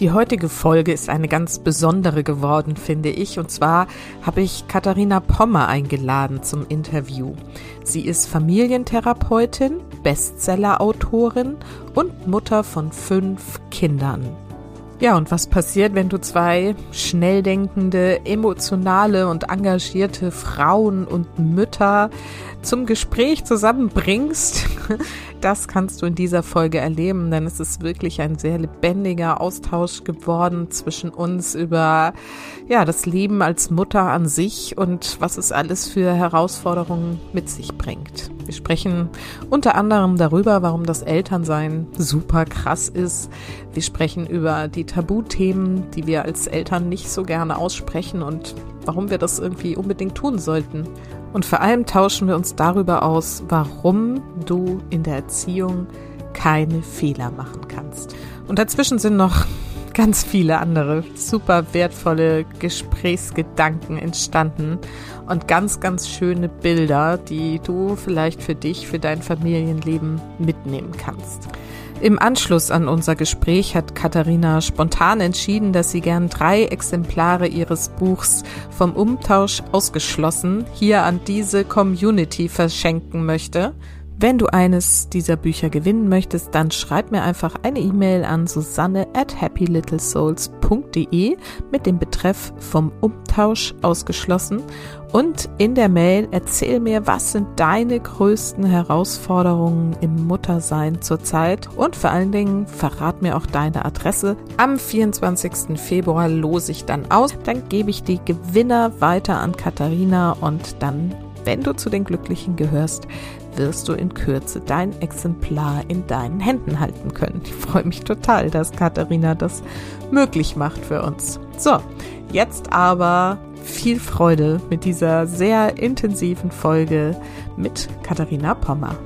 Die heutige Folge ist eine ganz besondere geworden, finde ich. Und zwar habe ich Katharina Pommer eingeladen zum Interview. Sie ist Familientherapeutin, Bestsellerautorin und Mutter von fünf Kindern. Ja, und was passiert, wenn du zwei schnell denkende, emotionale und engagierte Frauen und Mütter zum Gespräch zusammenbringst? Das kannst du in dieser Folge erleben, denn es ist wirklich ein sehr lebendiger Austausch geworden zwischen uns über ja, das Leben als Mutter an sich und was es alles für Herausforderungen mit sich bringt. Wir sprechen unter anderem darüber, warum das Elternsein super krass ist. Wir sprechen über die Tabuthemen, die wir als Eltern nicht so gerne aussprechen und warum wir das irgendwie unbedingt tun sollten. Und vor allem tauschen wir uns darüber aus, warum du in der Erziehung keine Fehler machen kannst. Und dazwischen sind noch ganz viele andere super wertvolle Gesprächsgedanken entstanden und ganz, ganz schöne Bilder, die du vielleicht für dich, für dein Familienleben mitnehmen kannst. Im Anschluss an unser Gespräch hat Katharina spontan entschieden, dass sie gern drei Exemplare ihres Buchs vom Umtausch ausgeschlossen hier an diese Community verschenken möchte. Wenn du eines dieser Bücher gewinnen möchtest, dann schreib mir einfach eine E-Mail an susanne at happylittlesouls.de mit dem Betreff vom Umtausch ausgeschlossen und in der Mail erzähl mir, was sind deine größten Herausforderungen im Muttersein zurzeit und vor allen Dingen verrat mir auch deine Adresse. Am 24. Februar lose ich dann aus, dann gebe ich die Gewinner weiter an Katharina und dann wenn du zu den Glücklichen gehörst, wirst du in Kürze dein Exemplar in deinen Händen halten können. Ich freue mich total, dass Katharina das möglich macht für uns. So, jetzt aber viel Freude mit dieser sehr intensiven Folge mit Katharina Pommer.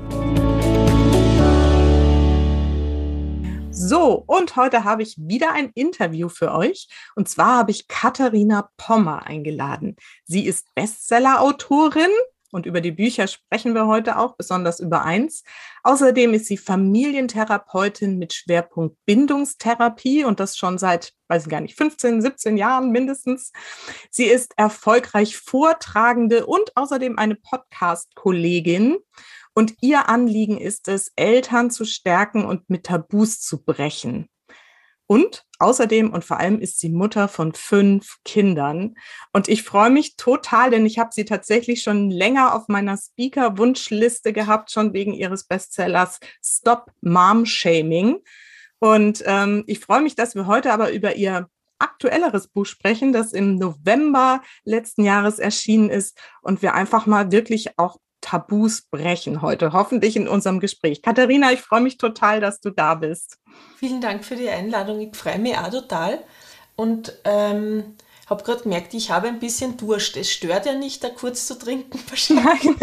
So, und heute habe ich wieder ein Interview für euch. Und zwar habe ich Katharina Pommer eingeladen. Sie ist Bestseller-Autorin und über die Bücher sprechen wir heute auch, besonders über eins. Außerdem ist sie Familientherapeutin mit Schwerpunkt Bindungstherapie und das schon seit, weiß ich gar nicht, 15, 17 Jahren mindestens. Sie ist erfolgreich Vortragende und außerdem eine Podcast-Kollegin. Und ihr Anliegen ist es, Eltern zu stärken und mit Tabus zu brechen. Und außerdem und vor allem ist sie Mutter von fünf Kindern. Und ich freue mich total, denn ich habe sie tatsächlich schon länger auf meiner Speaker-Wunschliste gehabt, schon wegen ihres Bestsellers Stop Mom Shaming. Und ähm, ich freue mich, dass wir heute aber über ihr aktuelleres Buch sprechen, das im November letzten Jahres erschienen ist und wir einfach mal wirklich auch Tabus brechen heute, hoffentlich in unserem Gespräch. Katharina, ich freue mich total, dass du da bist. Vielen Dank für die Einladung. Ich freue mich auch total und ähm, habe gerade gemerkt, ich habe ein bisschen Durst. Es stört ja nicht, da kurz zu trinken wahrscheinlich.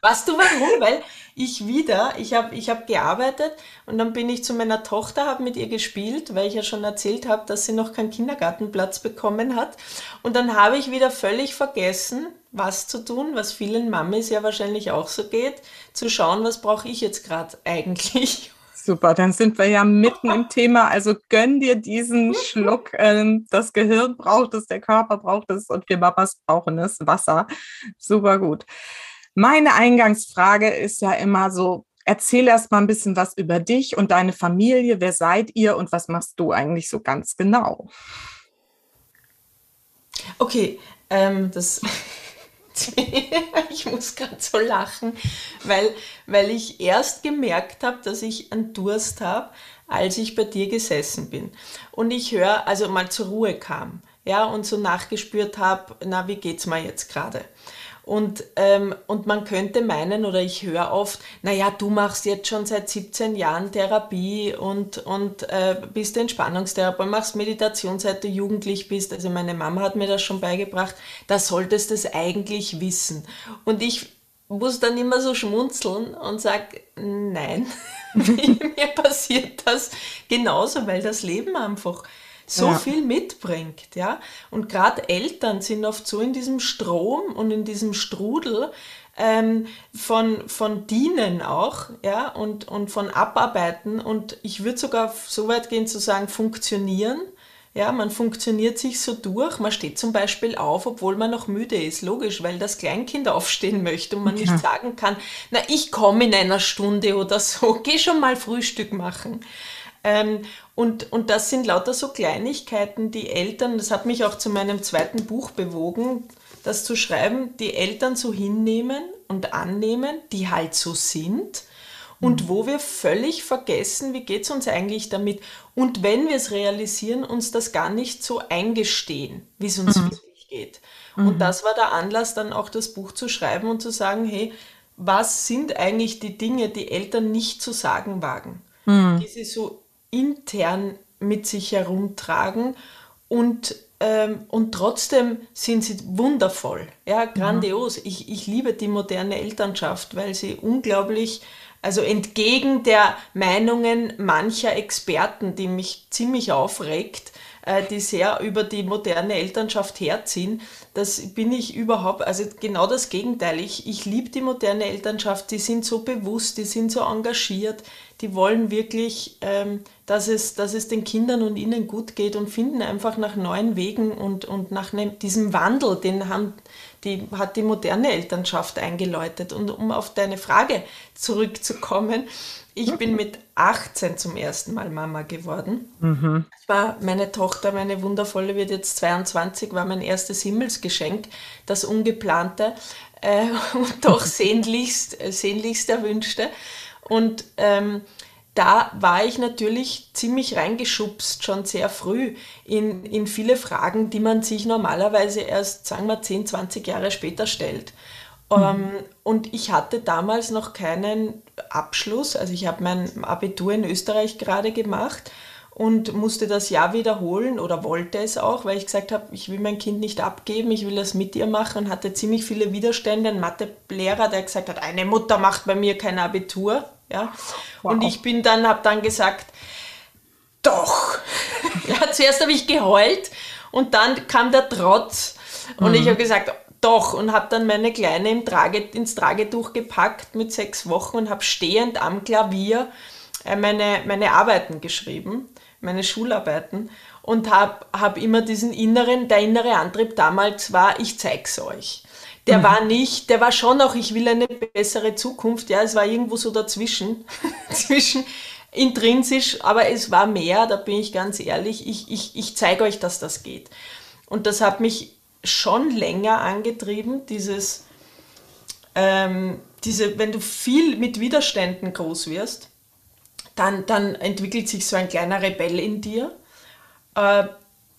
Weißt du warum? Weil ich wieder, ich habe ich hab gearbeitet und dann bin ich zu meiner Tochter, habe mit ihr gespielt, weil ich ja schon erzählt habe, dass sie noch keinen Kindergartenplatz bekommen hat. Und dann habe ich wieder völlig vergessen, was zu tun, was vielen Mamis ja wahrscheinlich auch so geht, zu schauen, was brauche ich jetzt gerade eigentlich. Super, dann sind wir ja mitten im Thema. Also gönn dir diesen Schluck. Ähm, das Gehirn braucht es, der Körper braucht es und wir Mamas brauchen es, Wasser. Super gut. Meine Eingangsfrage ist ja immer so, erzähl erst mal ein bisschen was über dich und deine Familie. Wer seid ihr und was machst du eigentlich so ganz genau? Okay, ähm, das ich muss gerade so lachen, weil, weil ich erst gemerkt habe, dass ich einen Durst habe, als ich bei dir gesessen bin. Und ich höre, also mal zur Ruhe kam, ja, und so nachgespürt habe, na, wie geht's mir jetzt gerade? Und, ähm, und man könnte meinen, oder ich höre oft, naja, du machst jetzt schon seit 17 Jahren Therapie und, und äh, bist Entspannungstherapeut, machst Meditation, seit du jugendlich bist. Also meine Mama hat mir das schon beigebracht. Da solltest du es eigentlich wissen. Und ich muss dann immer so schmunzeln und sage, nein, mir passiert das genauso, weil das Leben einfach so ja. viel mitbringt, ja. Und gerade Eltern sind oft so in diesem Strom und in diesem Strudel ähm, von, von Dienen auch, ja, und, und von Abarbeiten. Und ich würde sogar so weit gehen zu sagen, funktionieren. Ja, man funktioniert sich so durch. Man steht zum Beispiel auf, obwohl man noch müde ist. Logisch, weil das Kleinkind aufstehen möchte und man ja. nicht sagen kann, na, ich komme in einer Stunde oder so, geh schon mal Frühstück machen. Ähm, und, und das sind lauter so Kleinigkeiten, die Eltern, das hat mich auch zu meinem zweiten Buch bewogen, das zu schreiben, die Eltern so hinnehmen und annehmen, die halt so sind und mhm. wo wir völlig vergessen, wie geht es uns eigentlich damit. Und wenn wir es realisieren, uns das gar nicht so eingestehen, wie es uns mhm. wirklich geht. Mhm. Und das war der Anlass, dann auch das Buch zu schreiben und zu sagen, hey, was sind eigentlich die Dinge, die Eltern nicht zu sagen wagen, mhm. die sie so intern mit sich herumtragen und ähm, und trotzdem sind sie wundervoll, ja, grandios. Mhm. Ich, ich liebe die moderne Elternschaft, weil sie unglaublich also entgegen der Meinungen mancher Experten, die mich ziemlich aufregt, äh, die sehr über die moderne Elternschaft herziehen, das bin ich überhaupt, also genau das Gegenteil. Ich, ich liebe die moderne Elternschaft, die sind so bewusst, die sind so engagiert, die wollen wirklich, ähm, dass, es, dass es den Kindern und ihnen gut geht und finden einfach nach neuen Wegen und, und nach ne, diesem Wandel, den haben die hat die moderne Elternschaft eingeläutet. Und um auf deine Frage zurückzukommen, ich bin mit 18 zum ersten Mal Mama geworden. Mhm. war meine Tochter, meine wundervolle, wird jetzt 22, war mein erstes Himmelsgeschenk, das ungeplante äh, und doch sehnlichst, sehnlichst erwünschte. Und ähm, da war ich natürlich ziemlich reingeschubst, schon sehr früh, in, in viele Fragen, die man sich normalerweise erst, sagen wir, 10, 20 Jahre später stellt. Mhm. Ähm, und ich hatte damals noch keinen Abschluss, also ich habe mein Abitur in Österreich gerade gemacht und musste das Jahr wiederholen oder wollte es auch, weil ich gesagt habe, ich will mein Kind nicht abgeben, ich will das mit ihr machen und hatte ziemlich viele Widerstände. Ein Mathelehrer, der gesagt hat, eine Mutter macht bei mir kein Abitur. Ja? Wow. Und ich bin dann, habe dann gesagt, doch. ja, zuerst habe ich geheult und dann kam der Trotz und mhm. ich habe gesagt, doch und habe dann meine Kleine im Trage, ins Tragetuch gepackt mit sechs Wochen und habe stehend am Klavier äh, meine, meine Arbeiten geschrieben, meine Schularbeiten und habe hab immer diesen inneren, der innere Antrieb damals war, ich zeig's euch der mhm. war nicht, der war schon auch, ich will eine bessere Zukunft, ja, es war irgendwo so dazwischen, zwischen intrinsisch, aber es war mehr, da bin ich ganz ehrlich, ich, ich, ich zeige euch, dass das geht. Und das hat mich schon länger angetrieben, dieses, ähm, diese, wenn du viel mit Widerständen groß wirst, dann, dann entwickelt sich so ein kleiner Rebell in dir. Äh,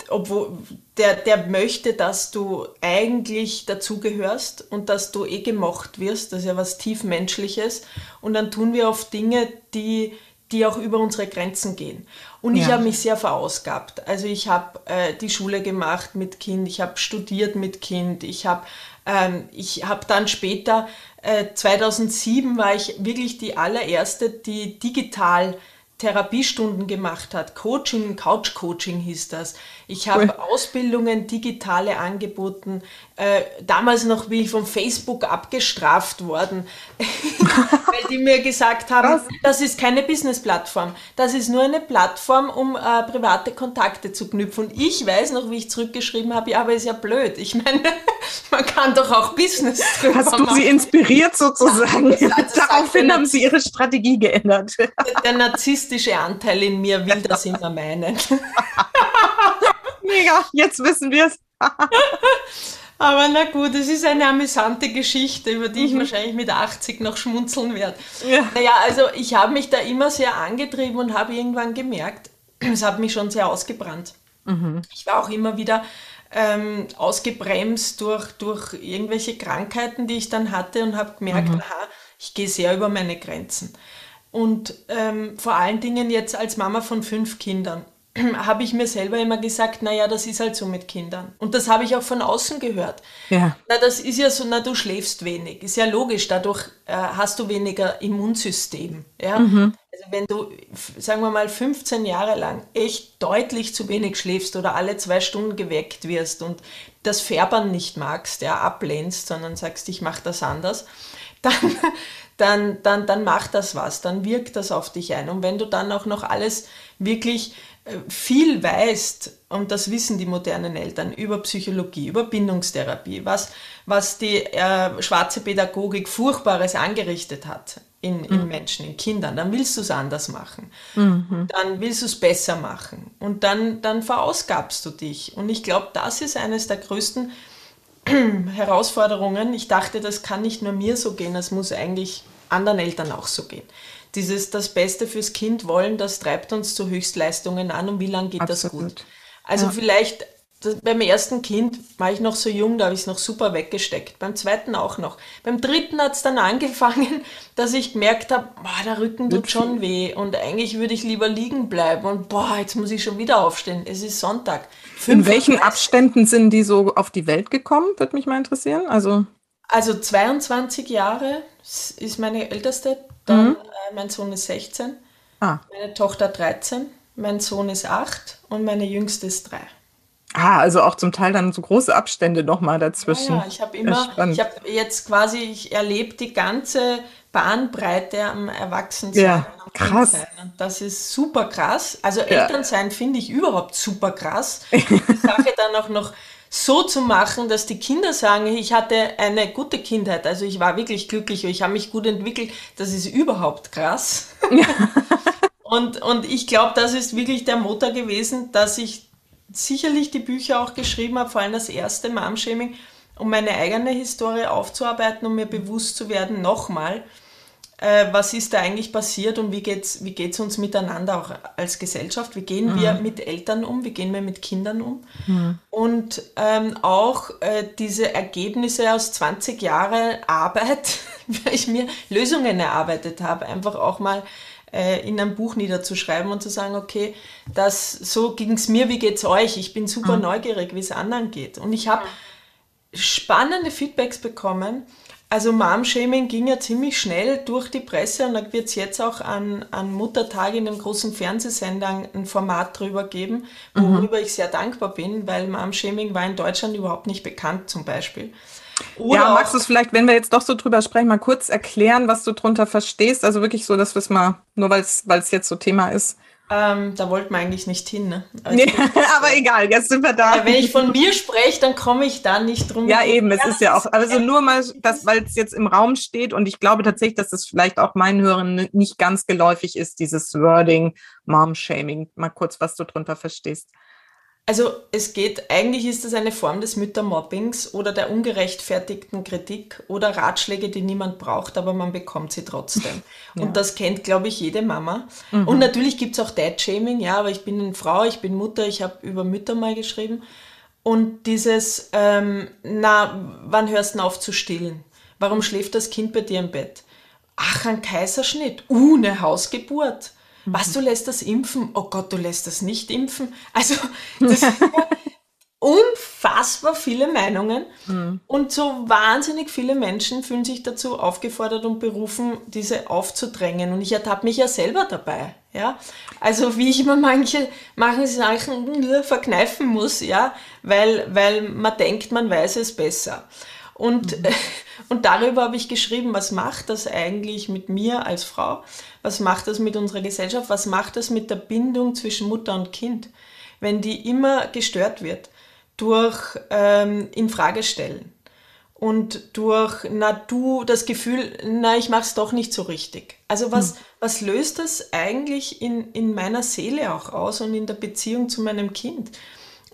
obwohl der, der möchte, dass du eigentlich dazugehörst und dass du eh gemocht wirst. Das ist ja was tiefmenschliches. Und dann tun wir oft Dinge, die, die auch über unsere Grenzen gehen. Und ja. ich habe mich sehr verausgabt. Also ich habe äh, die Schule gemacht mit Kind, ich habe studiert mit Kind, ich habe ähm, hab dann später, äh, 2007 war ich wirklich die allererste, die digital Therapiestunden gemacht hat. Coaching, Couch Coaching hieß das. Ich habe cool. Ausbildungen, digitale angeboten. Äh, damals noch bin ich von Facebook abgestraft worden, weil die mir gesagt haben, Was? das ist keine Business-Plattform. Das ist nur eine Plattform, um äh, private Kontakte zu knüpfen. Und ich weiß noch, wie ich zurückgeschrieben habe, ja, aber ist ja blöd. Ich meine, man kann doch auch Business drüber Hast du machen. sie inspiriert sozusagen? Ja, Daraufhin haben sie ihre Strategie geändert. Der, der narzisstische Anteil in mir will das immer meinen. Mega, jetzt wissen wir es. Aber na gut, es ist eine amüsante Geschichte, über die ich mhm. wahrscheinlich mit 80 noch schmunzeln werde. Ja. Naja, also ich habe mich da immer sehr angetrieben und habe irgendwann gemerkt, es hat mich schon sehr ausgebrannt. Mhm. Ich war auch immer wieder ähm, ausgebremst durch, durch irgendwelche Krankheiten, die ich dann hatte und habe gemerkt, mhm. aha, ich gehe sehr über meine Grenzen. Und ähm, vor allen Dingen jetzt als Mama von fünf Kindern habe ich mir selber immer gesagt, naja, das ist halt so mit Kindern. Und das habe ich auch von außen gehört. Ja. Na, das ist ja so, na, du schläfst wenig. Ist ja logisch, dadurch äh, hast du weniger Immunsystem. Ja? Also wenn du, sagen wir mal, 15 Jahre lang echt deutlich zu wenig schläfst oder alle zwei Stunden geweckt wirst und das Färbern nicht magst, ja, ablehnst, sondern sagst, ich mache das anders, dann, dann, dann, dann macht das was, dann wirkt das auf dich ein. Und wenn du dann auch noch alles wirklich viel weißt, und das wissen die modernen Eltern über Psychologie, über Bindungstherapie, was, was die äh, schwarze Pädagogik Furchtbares angerichtet hat in, in Menschen, in Kindern, dann willst du es anders machen. Dann willst du es besser machen. Und dann, dann verausgabst du dich. Und ich glaube, das ist eines der größten Herausforderungen. Ich dachte, das kann nicht nur mir so gehen, das muss eigentlich anderen Eltern auch so gehen. Dieses das Beste fürs Kind wollen, das treibt uns zu Höchstleistungen an und wie lange geht das Absolut. gut? Also vielleicht das, beim ersten Kind war ich noch so jung, da habe ich es noch super weggesteckt. Beim zweiten auch noch. Beim dritten hat es dann angefangen, dass ich gemerkt habe, boah, der Rücken tut schon weh und eigentlich würde ich lieber liegen bleiben und boah, jetzt muss ich schon wieder aufstehen. Es ist Sonntag. In welchen 5.30 Abständen sind die so auf die Welt gekommen? Würde mich mal interessieren. Also, Also 22 Jahre ist meine älteste, dann äh, mein Sohn ist 16, ah, meine Tochter 13, mein Sohn ist 8 und meine jüngste ist 3. ah, also auch zum Teil dann so große Abstände nochmal dazwischen. Ja, ich habe Ja, immer, ich habe jetzt quasi, ich erlebe die ganze Bandbreite am Erwachsensein. Ja, krass. Und das ist super krass. Also Elternsein finde ich überhaupt super krass. Die Sache dann auch noch so zu machen, dass die Kinder sagen, ich hatte eine gute Kindheit, also ich war wirklich glücklich, ich habe mich gut entwickelt, das ist überhaupt krass. Und, und ich glaube, das ist wirklich der Motor gewesen, dass ich sicherlich die Bücher auch geschrieben habe, vor allem das erste Mom-Shaming, um meine eigene Historie aufzuarbeiten, um mir bewusst zu werden, nochmal, äh, was ist da eigentlich passiert und wie geht's, wie geht's uns miteinander auch als Gesellschaft? Wie gehen wir mit Eltern um? Wie gehen wir mit Kindern um? Und ähm, auch äh, diese Ergebnisse aus 20 Jahren Arbeit, weil ich mir Lösungen erarbeitet habe, einfach auch mal äh, in einem Buch niederzuschreiben und zu sagen, okay, das, so ging es mir, wie geht's euch? Ich bin super neugierig, wie es anderen geht. Und ich habe spannende Feedbacks bekommen. Also Mom-Shaming ging ja ziemlich schnell durch die Presse und da wird es jetzt auch an, an Muttertag in dem großen Fernsehsender ein Format drüber geben, worüber ich sehr dankbar bin, weil Mom-Shaming war in Deutschland überhaupt nicht bekannt zum Beispiel. Oder ja, magst du es vielleicht, wenn wir jetzt doch so drüber sprechen, mal kurz erklären, was du drunter verstehst? Also wirklich so, dass wir es mal, nur weil es jetzt so Thema ist. Ähm, da wollten wir eigentlich nicht hin. Ne? Aber Nee, aber egal, jetzt sind wir da. wenn ich von mir spreche, dann komme ich da nicht drum. Ja, eben, es ist ja auch, also nur mal, das, weil es jetzt im Raum steht und ich glaube tatsächlich, dass das vielleicht auch meinen Hörern nicht ganz geläufig ist, dieses Wording Mom-Shaming. Mal kurz, was du drunter verstehst. Also es geht, eigentlich ist es eine Form des Müttermobbings oder der ungerechtfertigten Kritik oder Ratschläge, die niemand braucht, aber man bekommt sie trotzdem. Und das kennt, glaube ich, jede Mama. Und natürlich gibt es auch Dad-Shaming, ja, aber ich bin eine Frau, ich bin Mutter, ich habe über Mütter mal geschrieben. Und dieses, ähm, na, wann hörst du auf zu stillen? Warum schläft das Kind bei dir im Bett? Ach, ein Kaiserschnitt. Uh, eine Hausgeburt. Was, du lässt das impfen? Oh Gott, du lässt das nicht impfen. Also, das sind ja unfassbar viele Meinungen. Und so wahnsinnig viele Menschen fühlen sich dazu aufgefordert und berufen, diese aufzudrängen. Und ich ertappe mich ja selber dabei. Ja? Also wie ich immer manche, manche Sachen nur verkneifen muss, ja, weil, weil man denkt, man weiß es besser. Und, und darüber habe ich geschrieben, was macht das eigentlich mit mir als Frau? Was macht das mit unserer Gesellschaft? Was macht das mit der Bindung zwischen Mutter und Kind, wenn die immer gestört wird durch ähm, Infragestellen und durch, na du, das Gefühl, na ich mach's doch nicht so richtig. Also was, was löst das eigentlich in, in meiner Seele auch aus und in der Beziehung zu meinem Kind?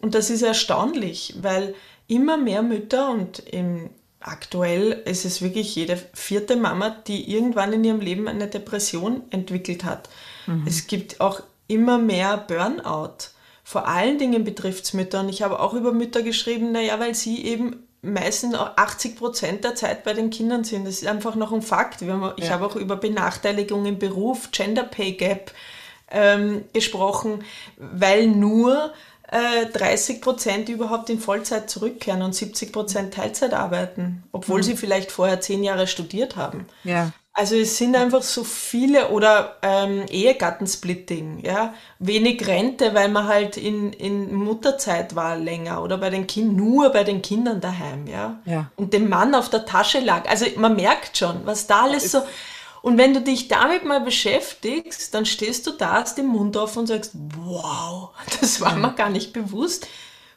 Und das ist erstaunlich, weil immer mehr Mütter und im, aktuell ist es wirklich jede vierte Mama, die irgendwann in ihrem Leben eine Depression entwickelt hat. Es gibt auch immer mehr Burnout. Vor allen Dingen betrifft es Mütter. Und ich habe auch über Mütter geschrieben, naja, weil sie eben meistens auch 80 Prozent der Zeit bei den Kindern sind. Das ist einfach noch ein Fakt. Haben, ich Ja. habe auch über Benachteiligung im Beruf, Gender Pay Gap, ähm, gesprochen, weil nur äh, 30 Prozent überhaupt in Vollzeit zurückkehren und 70 Prozent Teilzeit arbeiten, obwohl mhm. sie vielleicht vorher zehn Jahre studiert haben. Ja. Also es sind einfach so viele oder ähm, Ehegattensplitting, ja, wenig Rente, weil man halt in, in Mutterzeit war länger oder bei den Kindern, nur bei den Kindern daheim, ja. ja. Und dem Mann auf der Tasche lag. Also man merkt schon, was da alles so. Und wenn du dich damit mal beschäftigst, dann stehst du da, hast den Mund auf und sagst, wow, das war mir gar nicht bewusst,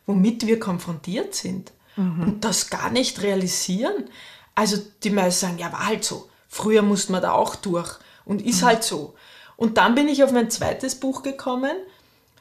womit wir konfrontiert sind. Mhm. Und das gar nicht realisieren. Also die meisten sagen, ja, war halt so. Früher musste man da auch durch und ist mhm. halt so. Und dann bin ich auf mein zweites Buch gekommen,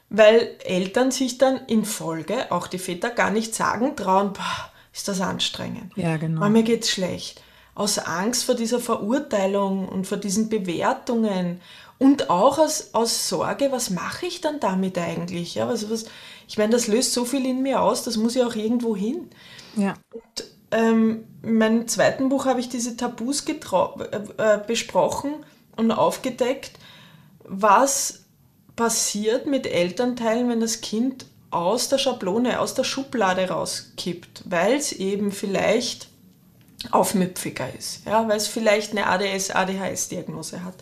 weil Eltern sich dann in Folge, auch die Väter, gar nicht sagen trauen, boah, ist das anstrengend. Ja, genau. Weil mir geht's schlecht aus Angst vor dieser Verurteilung und vor diesen Bewertungen und auch aus, aus Sorge, was mache ich dann damit eigentlich? Ja, was, was, ich meine, das löst so viel in mir aus, das muss ja auch irgendwo hin. Ja. Und, ähm, in meinem zweiten Buch habe ich diese Tabus äh, äh, besprochen und aufgedeckt, was passiert mit Elternteilen, wenn das Kind aus der Schablone, aus der Schublade rauskippt, weil es eben vielleicht aufmüpfiger ist, ja, weil es vielleicht eine ADS, ADHS-Diagnose hat,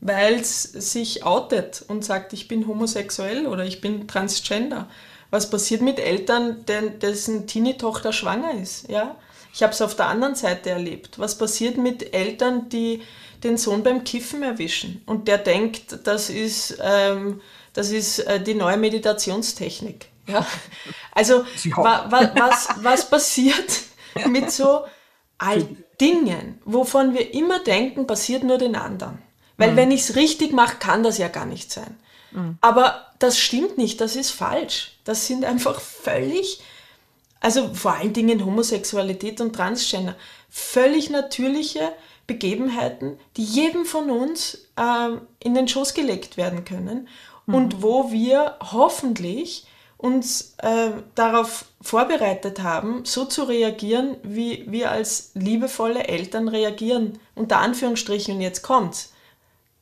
weil es sich outet und sagt, ich bin homosexuell oder ich bin transgender. Was passiert mit Eltern, dessen Teenie-Tochter schwanger ist? Ja? Ich habe es auf der anderen Seite erlebt. Was passiert mit Eltern, die den Sohn beim Kiffen erwischen und der denkt, das ist, ähm, das ist äh, die neue Meditationstechnik? Ja? Also wa, wa, was, was passiert mit so all Dingen, wovon wir immer denken, passiert nur den anderen. Weil mhm. wenn ich es richtig mache, kann das ja gar nicht sein. Mhm. Aber das stimmt nicht, das ist falsch. Das sind einfach völlig, also vor allen Dingen Homosexualität und Transgender, völlig natürliche Begebenheiten, die jedem von uns äh, in den Schoß gelegt werden können mhm. und wo wir hoffentlich uns äh, darauf vorbereitet haben, so zu reagieren, wie wir als liebevolle Eltern reagieren, unter Anführungsstrichen, und jetzt kommt's,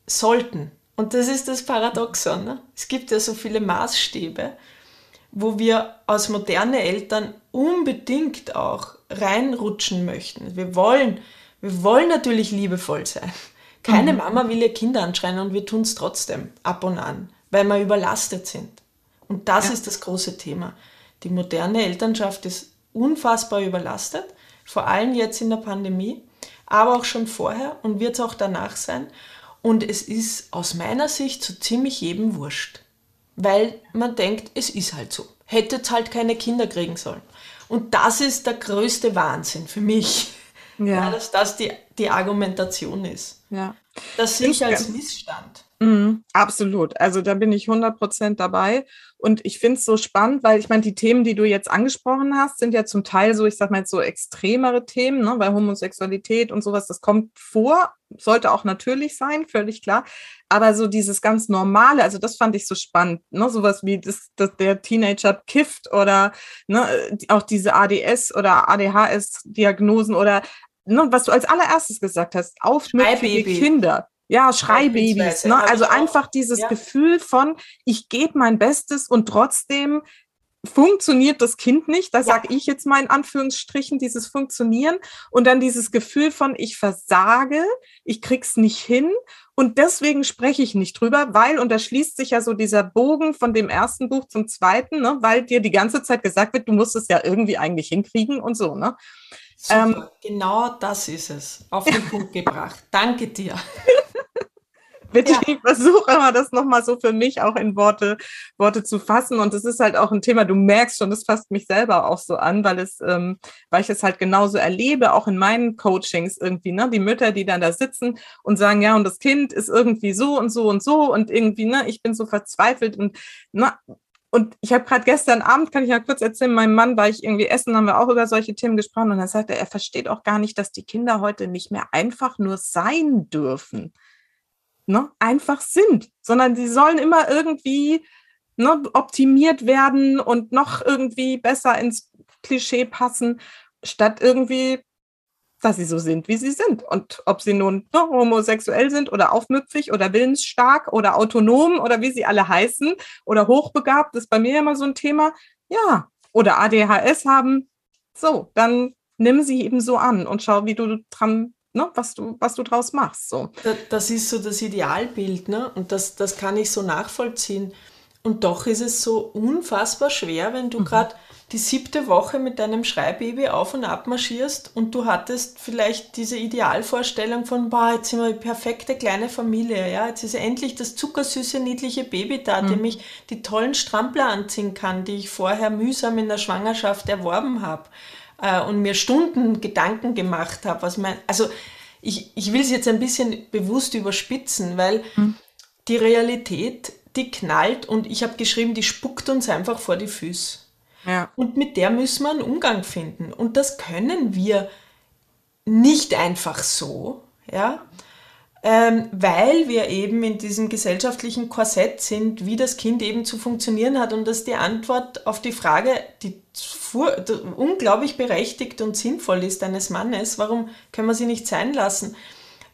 sollten. Und das ist das Paradoxon. Ne? Es gibt ja so viele Maßstäbe, wo wir als moderne Eltern unbedingt auch reinrutschen möchten. Wir wollen, wir wollen natürlich liebevoll sein. Keine mhm. Mama will ihr Kind anschreien und wir tun es trotzdem ab und an, weil wir überlastet sind. Und das ja. ist das große Thema. Die moderne Elternschaft ist unfassbar überlastet, vor allem jetzt in der Pandemie, aber auch schon vorher und wird es auch danach sein. Und es ist aus meiner Sicht so ziemlich jedem wurscht, weil man denkt, es ist halt so. Hätte jetzt halt keine Kinder kriegen sollen. Und das ist der größte Wahnsinn für mich, ja. ja dass das die, die Argumentation ist. Ja. Das sehe ich als Missstand. Mhm, absolut. Also da bin ich 100 Prozent dabei. Und ich finde es so spannend, weil ich meine, die Themen, die du jetzt angesprochen hast, sind ja zum Teil so, ich sag mal jetzt so extremere Themen, ne? weil Homosexualität und sowas, das kommt vor, sollte auch natürlich sein, völlig klar. Aber so dieses ganz Normale, also das fand ich so spannend, ne? sowas wie das, das der Teenager kifft oder ne? auch diese ADS oder ADHS-Diagnosen oder ne? was du als allererstes gesagt hast, aufmüpfige Kinder. Ja, Schreibabys. Ne? Also einfach dieses ja. Gefühl von, ich gebe mein Bestes und trotzdem funktioniert das Kind nicht. Da ja. sage ich jetzt mal in Anführungsstrichen dieses Funktionieren und dann dieses Gefühl von, ich versage, ich krieg's nicht hin und deswegen spreche ich nicht drüber, weil, und da schließt sich ja so dieser Bogen von dem ersten Buch zum zweiten, ne, weil dir die ganze Zeit gesagt wird, du musst es ja irgendwie eigentlich hinkriegen und so, ne? Ähm, genau das ist es. Auf den Punkt gebracht. Danke dir. Bitte, ja. ich versuche immer, das nochmal so für mich auch in Worte, Worte zu fassen. Und es ist halt auch ein Thema, du merkst schon, das fasst mich selber auch so an, weil es, ähm, weil ich es halt genauso erlebe, auch in meinen Coachings irgendwie, ne, die Mütter, die dann da sitzen und sagen, ja, und das Kind ist irgendwie so und so und so und irgendwie, ne, ich bin so verzweifelt und, ne, und ich habe gerade gestern Abend, kann ich ja kurz erzählen, meinem Mann war ich irgendwie essen, haben wir auch über solche Themen gesprochen und dann sagte er, er versteht auch gar nicht, dass die Kinder heute nicht mehr einfach nur sein dürfen ne, einfach sind, sondern sie sollen immer irgendwie ne, optimiert werden und noch irgendwie besser ins Klischee passen, statt irgendwie dass sie so sind, wie sie sind. Und ob sie nun ne, homosexuell sind oder aufmüpfig oder willensstark oder autonom oder wie sie alle heißen oder hochbegabt, ist bei mir immer so ein Thema. Ja, oder ADHS haben. So, dann nimm sie eben so an und schau, wie du dran, ne, was du, was du draus machst. So. Das ist so das Idealbild, ne? Und das, das kann ich so nachvollziehen. Und doch ist es so unfassbar schwer, wenn du mhm. gerade die siebte Woche mit deinem Schreibaby auf und ab marschierst und du hattest vielleicht diese Idealvorstellung von, boah, jetzt sind wir eine perfekte kleine Familie, ja, jetzt ist endlich das zuckersüße, niedliche Baby da, mhm. dem ich die tollen Strampler anziehen kann, die ich vorher mühsam in der Schwangerschaft erworben habe äh, und mir Stunden Gedanken gemacht habe, was mein, also ich, ich will es jetzt ein bisschen bewusst überspitzen, weil mhm. die Realität die knallt und ich habe geschrieben, die spuckt uns einfach vor die Füße. Ja. Und mit der müssen wir einen Umgang finden. Und das können wir nicht einfach so, ja, ähm, weil wir eben in diesem gesellschaftlichen Korsett sind, wie das Kind eben zu funktionieren hat. Und das ist die Antwort auf die Frage, die unglaublich berechtigt und sinnvoll ist eines Mannes, warum können wir sie nicht sein lassen?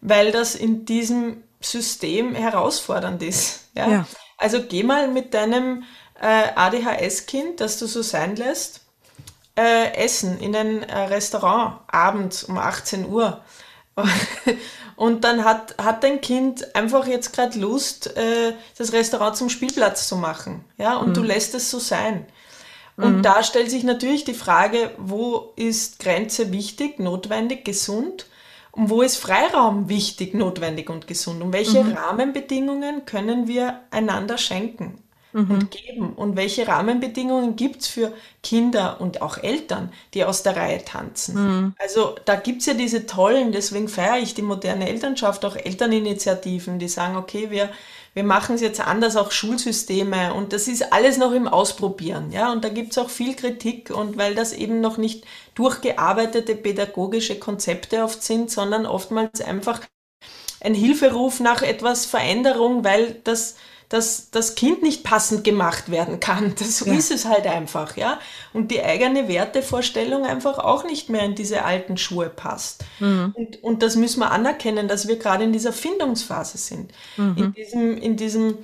Weil das in diesem System herausfordernd ist. Ja? ja. Also geh mal mit deinem äh, ADHS-Kind, das du so sein lässt, äh, essen in ein äh, Restaurant abends um 18 Uhr. Und dann hat, hat dein Kind einfach jetzt gerade Lust, äh, das Restaurant zum Spielplatz zu machen. Ja, und mhm. du lässt es so sein. Und mhm. da stellt sich natürlich die Frage, wo ist Grenze wichtig, notwendig, gesund? Und wo ist Freiraum wichtig, notwendig und gesund? Und welche mhm. Rahmenbedingungen können wir einander schenken mhm. und geben? Und welche Rahmenbedingungen gibt es für Kinder und auch Eltern, die aus der Reihe tanzen? Mhm. Also da gibt es ja diese tollen, deswegen feiere ich die moderne Elternschaft, auch Elterninitiativen, die sagen, okay, wir wir machen es jetzt anders, auch Schulsysteme und das ist alles noch im Ausprobieren, ja, und da gibt es auch viel Kritik und weil das eben noch nicht durchgearbeitete pädagogische Konzepte oft sind, sondern oftmals einfach ein Hilferuf nach etwas Veränderung, weil das dass das Kind nicht passend gemacht werden kann. Das so ja. ist es halt einfach, ja. Und die eigene Wertevorstellung einfach auch nicht mehr in diese alten Schuhe passt. Mhm. Und, und das müssen wir anerkennen, dass wir gerade in dieser Findungsphase sind. Mhm. In, diesem, in diesem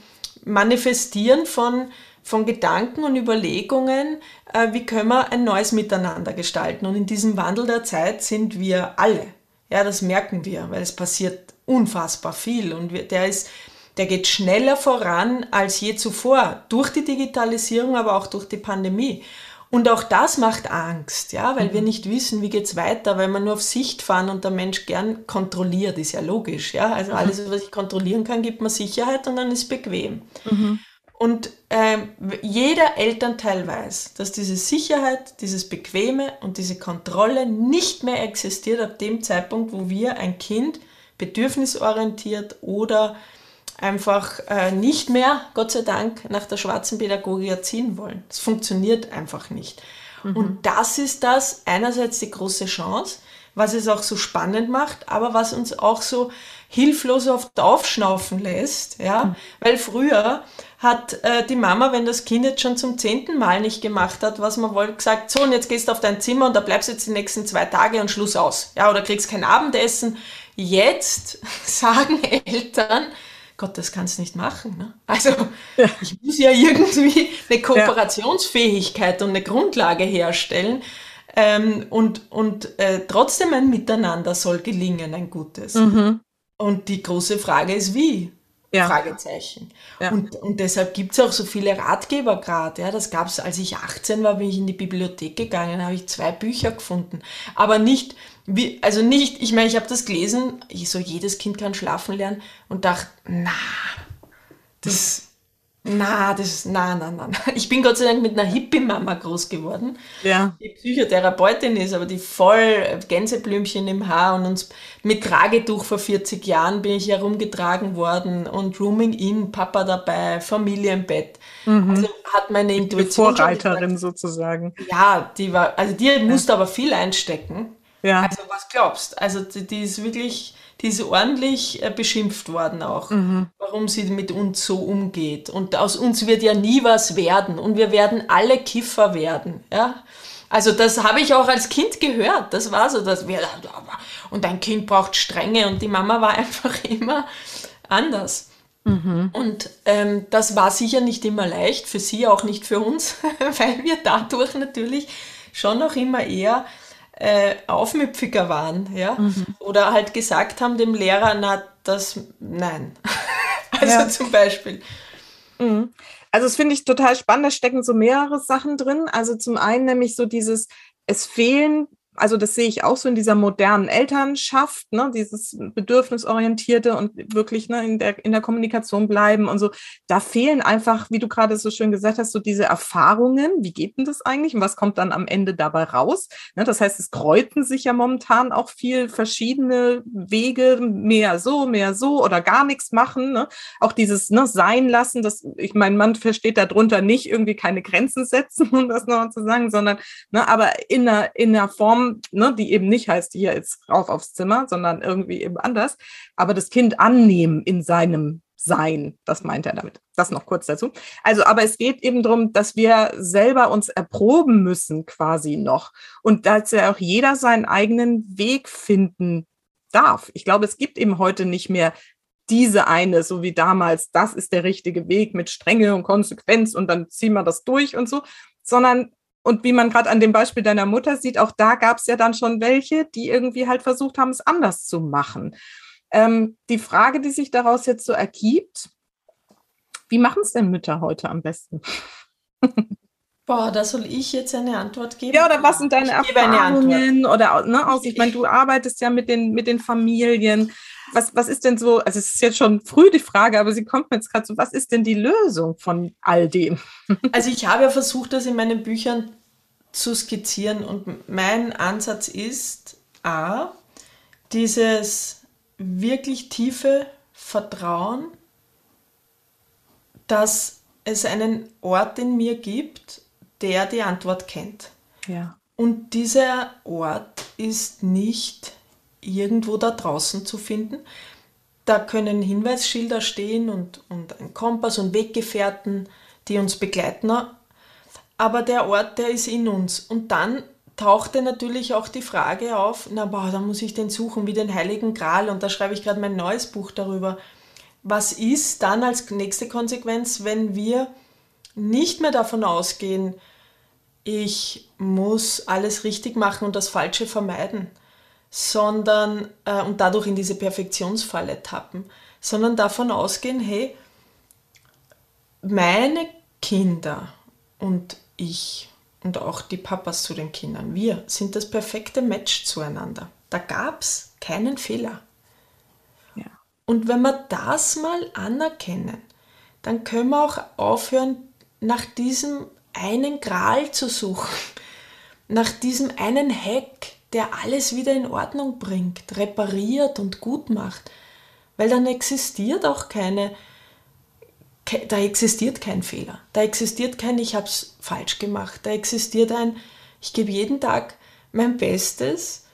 Manifestieren von, von Gedanken und Überlegungen, äh, wie können wir ein neues Miteinander gestalten. Und in diesem Wandel der Zeit sind wir alle. Ja, das merken wir, weil es passiert unfassbar viel und wir, der ist der geht schneller voran als je zuvor, durch die Digitalisierung, aber auch durch die Pandemie. Und auch das macht Angst, ja, weil mhm. wir nicht wissen, wie geht's weiter, weil wir nur auf Sicht fahren und der Mensch gern kontrolliert, ist ja logisch, ja. Also mhm. alles, was ich kontrollieren kann, gibt mir Sicherheit und dann ist bequem. Mhm. Und ähm, jeder Elternteil weiß, dass diese Sicherheit, dieses Bequeme und diese Kontrolle nicht mehr existiert ab dem Zeitpunkt, wo wir ein Kind bedürfnisorientiert oder einfach äh, nicht mehr, Gott sei Dank, nach der schwarzen Pädagogik erziehen wollen. Es funktioniert einfach nicht. Mhm. Und das ist das einerseits die große Chance, was es auch so spannend macht, aber was uns auch so hilflos oft aufschnaufen lässt, ja, mhm. weil früher hat äh, die Mama, wenn das Kind jetzt schon zum zehnten Mal nicht gemacht hat, was man wollte, gesagt, so und jetzt gehst du auf dein Zimmer und da bleibst du jetzt die nächsten zwei Tage und Schluss aus, ja, oder kriegst kein Abendessen. Jetzt sagen Eltern, Gott, das kannst du nicht machen. Ne? Also ja. ich muss ja irgendwie eine Kooperationsfähigkeit und eine Grundlage herstellen. Ähm, und und äh, trotzdem ein Miteinander soll gelingen, ein gutes. Mhm. Und die große Frage ist, wie? Ja. Fragezeichen. Ja. Und, und deshalb gibt es auch so viele Ratgeber gerade. Ja, das gab es, als ich 18 war, bin ich in die Bibliothek gegangen, habe ich zwei Bücher gefunden. Aber nicht, wie, also nicht, ich meine, ich habe das gelesen, ich so, jedes Kind kann schlafen lernen und dachte, na, das, na, das, na, na, na. Ich bin Gott sei Dank mit einer Hippie-Mama groß geworden, ja. die Psychotherapeutin ist, aber die voll Gänseblümchen im Haar und uns mit Tragetuch vor 40 Jahren bin ich herumgetragen worden und Rooming in, Papa dabei, Familie im Bett. Mhm. Also hat meine Intuition. Die Vorreiterin sozusagen. Ja, die war, also die ja. musste aber viel einstecken. Ja. Also was glaubst? Also die, die ist wirklich, die ist ordentlich äh, beschimpft worden auch, mhm. warum sie mit uns so umgeht. Und aus uns wird ja nie was werden und wir werden alle Kiffer werden. Ja? Also das habe ich auch als Kind gehört. Das war so, dass wir und ein Kind braucht Strenge und die Mama war einfach immer anders. Mhm. Und ähm, das war sicher nicht immer leicht, für sie auch nicht für uns, weil wir dadurch natürlich schon noch immer eher äh, aufmüpfiger waren, ja, mhm. oder halt gesagt haben dem Lehrer, na, das, nein. also ja. zum Beispiel. Mhm. Also das finde ich total spannend, da stecken so mehrere Sachen drin. Also zum einen nämlich so dieses, es fehlen also das sehe ich auch so in dieser modernen Elternschaft, ne, dieses bedürfnisorientierte und wirklich ne, in, der, in der Kommunikation bleiben und so. Da fehlen einfach, wie du gerade so schön gesagt hast, so diese Erfahrungen. Wie geht denn das eigentlich und was kommt dann am Ende dabei raus? Ne, das heißt, es kreuzen sich ja momentan auch viel verschiedene Wege, mehr so, mehr so oder gar nichts machen. Ne? Auch dieses ne, Sein lassen, das, ich mein Mann versteht darunter nicht irgendwie keine Grenzen setzen, um das nochmal zu sagen, sondern ne, aber in einer, in einer Form, ne, die eben nicht heißt, hier jetzt rauf aufs Zimmer, sondern irgendwie eben anders, aber das Kind annehmen in seinem sein. Das meint er damit. Das noch kurz dazu. Also, aber es geht eben darum, dass wir selber uns erproben müssen, quasi noch. Und dass ja auch jeder seinen eigenen Weg finden darf. Ich glaube, es gibt eben heute nicht mehr diese eine, so wie damals, das ist der richtige Weg mit Strenge und Konsequenz und dann ziehen wir das durch und so, sondern und wie man gerade an dem Beispiel deiner Mutter sieht, auch da gab es ja dann schon welche, die irgendwie halt versucht haben, es anders zu machen. Ähm, die Frage, die sich daraus jetzt so ergibt, wie machen es denn Mütter heute am besten? Boah, da soll ich jetzt eine Antwort geben. Ja, oder was sind deine ich Erfahrungen? Oder ne, aus, ich meine, du arbeitest ja mit den, mit den Familien. Was, was ist denn so, also es ist jetzt schon früh die Frage, aber sie kommt mir jetzt gerade so, was ist denn die Lösung von all dem? Also ich habe ja versucht, das in meinen Büchern zu skizzieren und mein Ansatz ist A, dieses wirklich tiefe Vertrauen, dass es einen Ort in mir gibt, der die Antwort kennt. Ja. Und dieser Ort ist nicht irgendwo da draußen zu finden. Da können Hinweisschilder stehen und, und ein Kompass und Weggefährten, die uns begleiten. Aber der Ort, der ist in uns. Und dann tauchte natürlich auch die Frage auf, na boah, da muss ich den suchen wie den Heiligen Gral. Und da schreibe ich gerade mein neues Buch darüber. Was ist dann als nächste Konsequenz, wenn wir nicht mehr davon ausgehen, ich muss alles richtig machen und das Falsche vermeiden, sondern äh, und dadurch in diese Perfektionsfalle tappen, sondern davon ausgehen, hey, meine Kinder und ich und auch die Papas zu den Kindern, wir sind das perfekte Match zueinander. Da gab es keinen Fehler. Ja. Und wenn wir das mal anerkennen, dann können wir auch aufhören, nach diesem einen Gral zu suchen, nach diesem einen Hack, der alles wieder in Ordnung bringt, repariert und gut macht. Weil dann existiert auch keine, da existiert kein Fehler, da existiert kein Ich habe es falsch gemacht, da existiert ein Ich gebe jeden Tag mein Bestes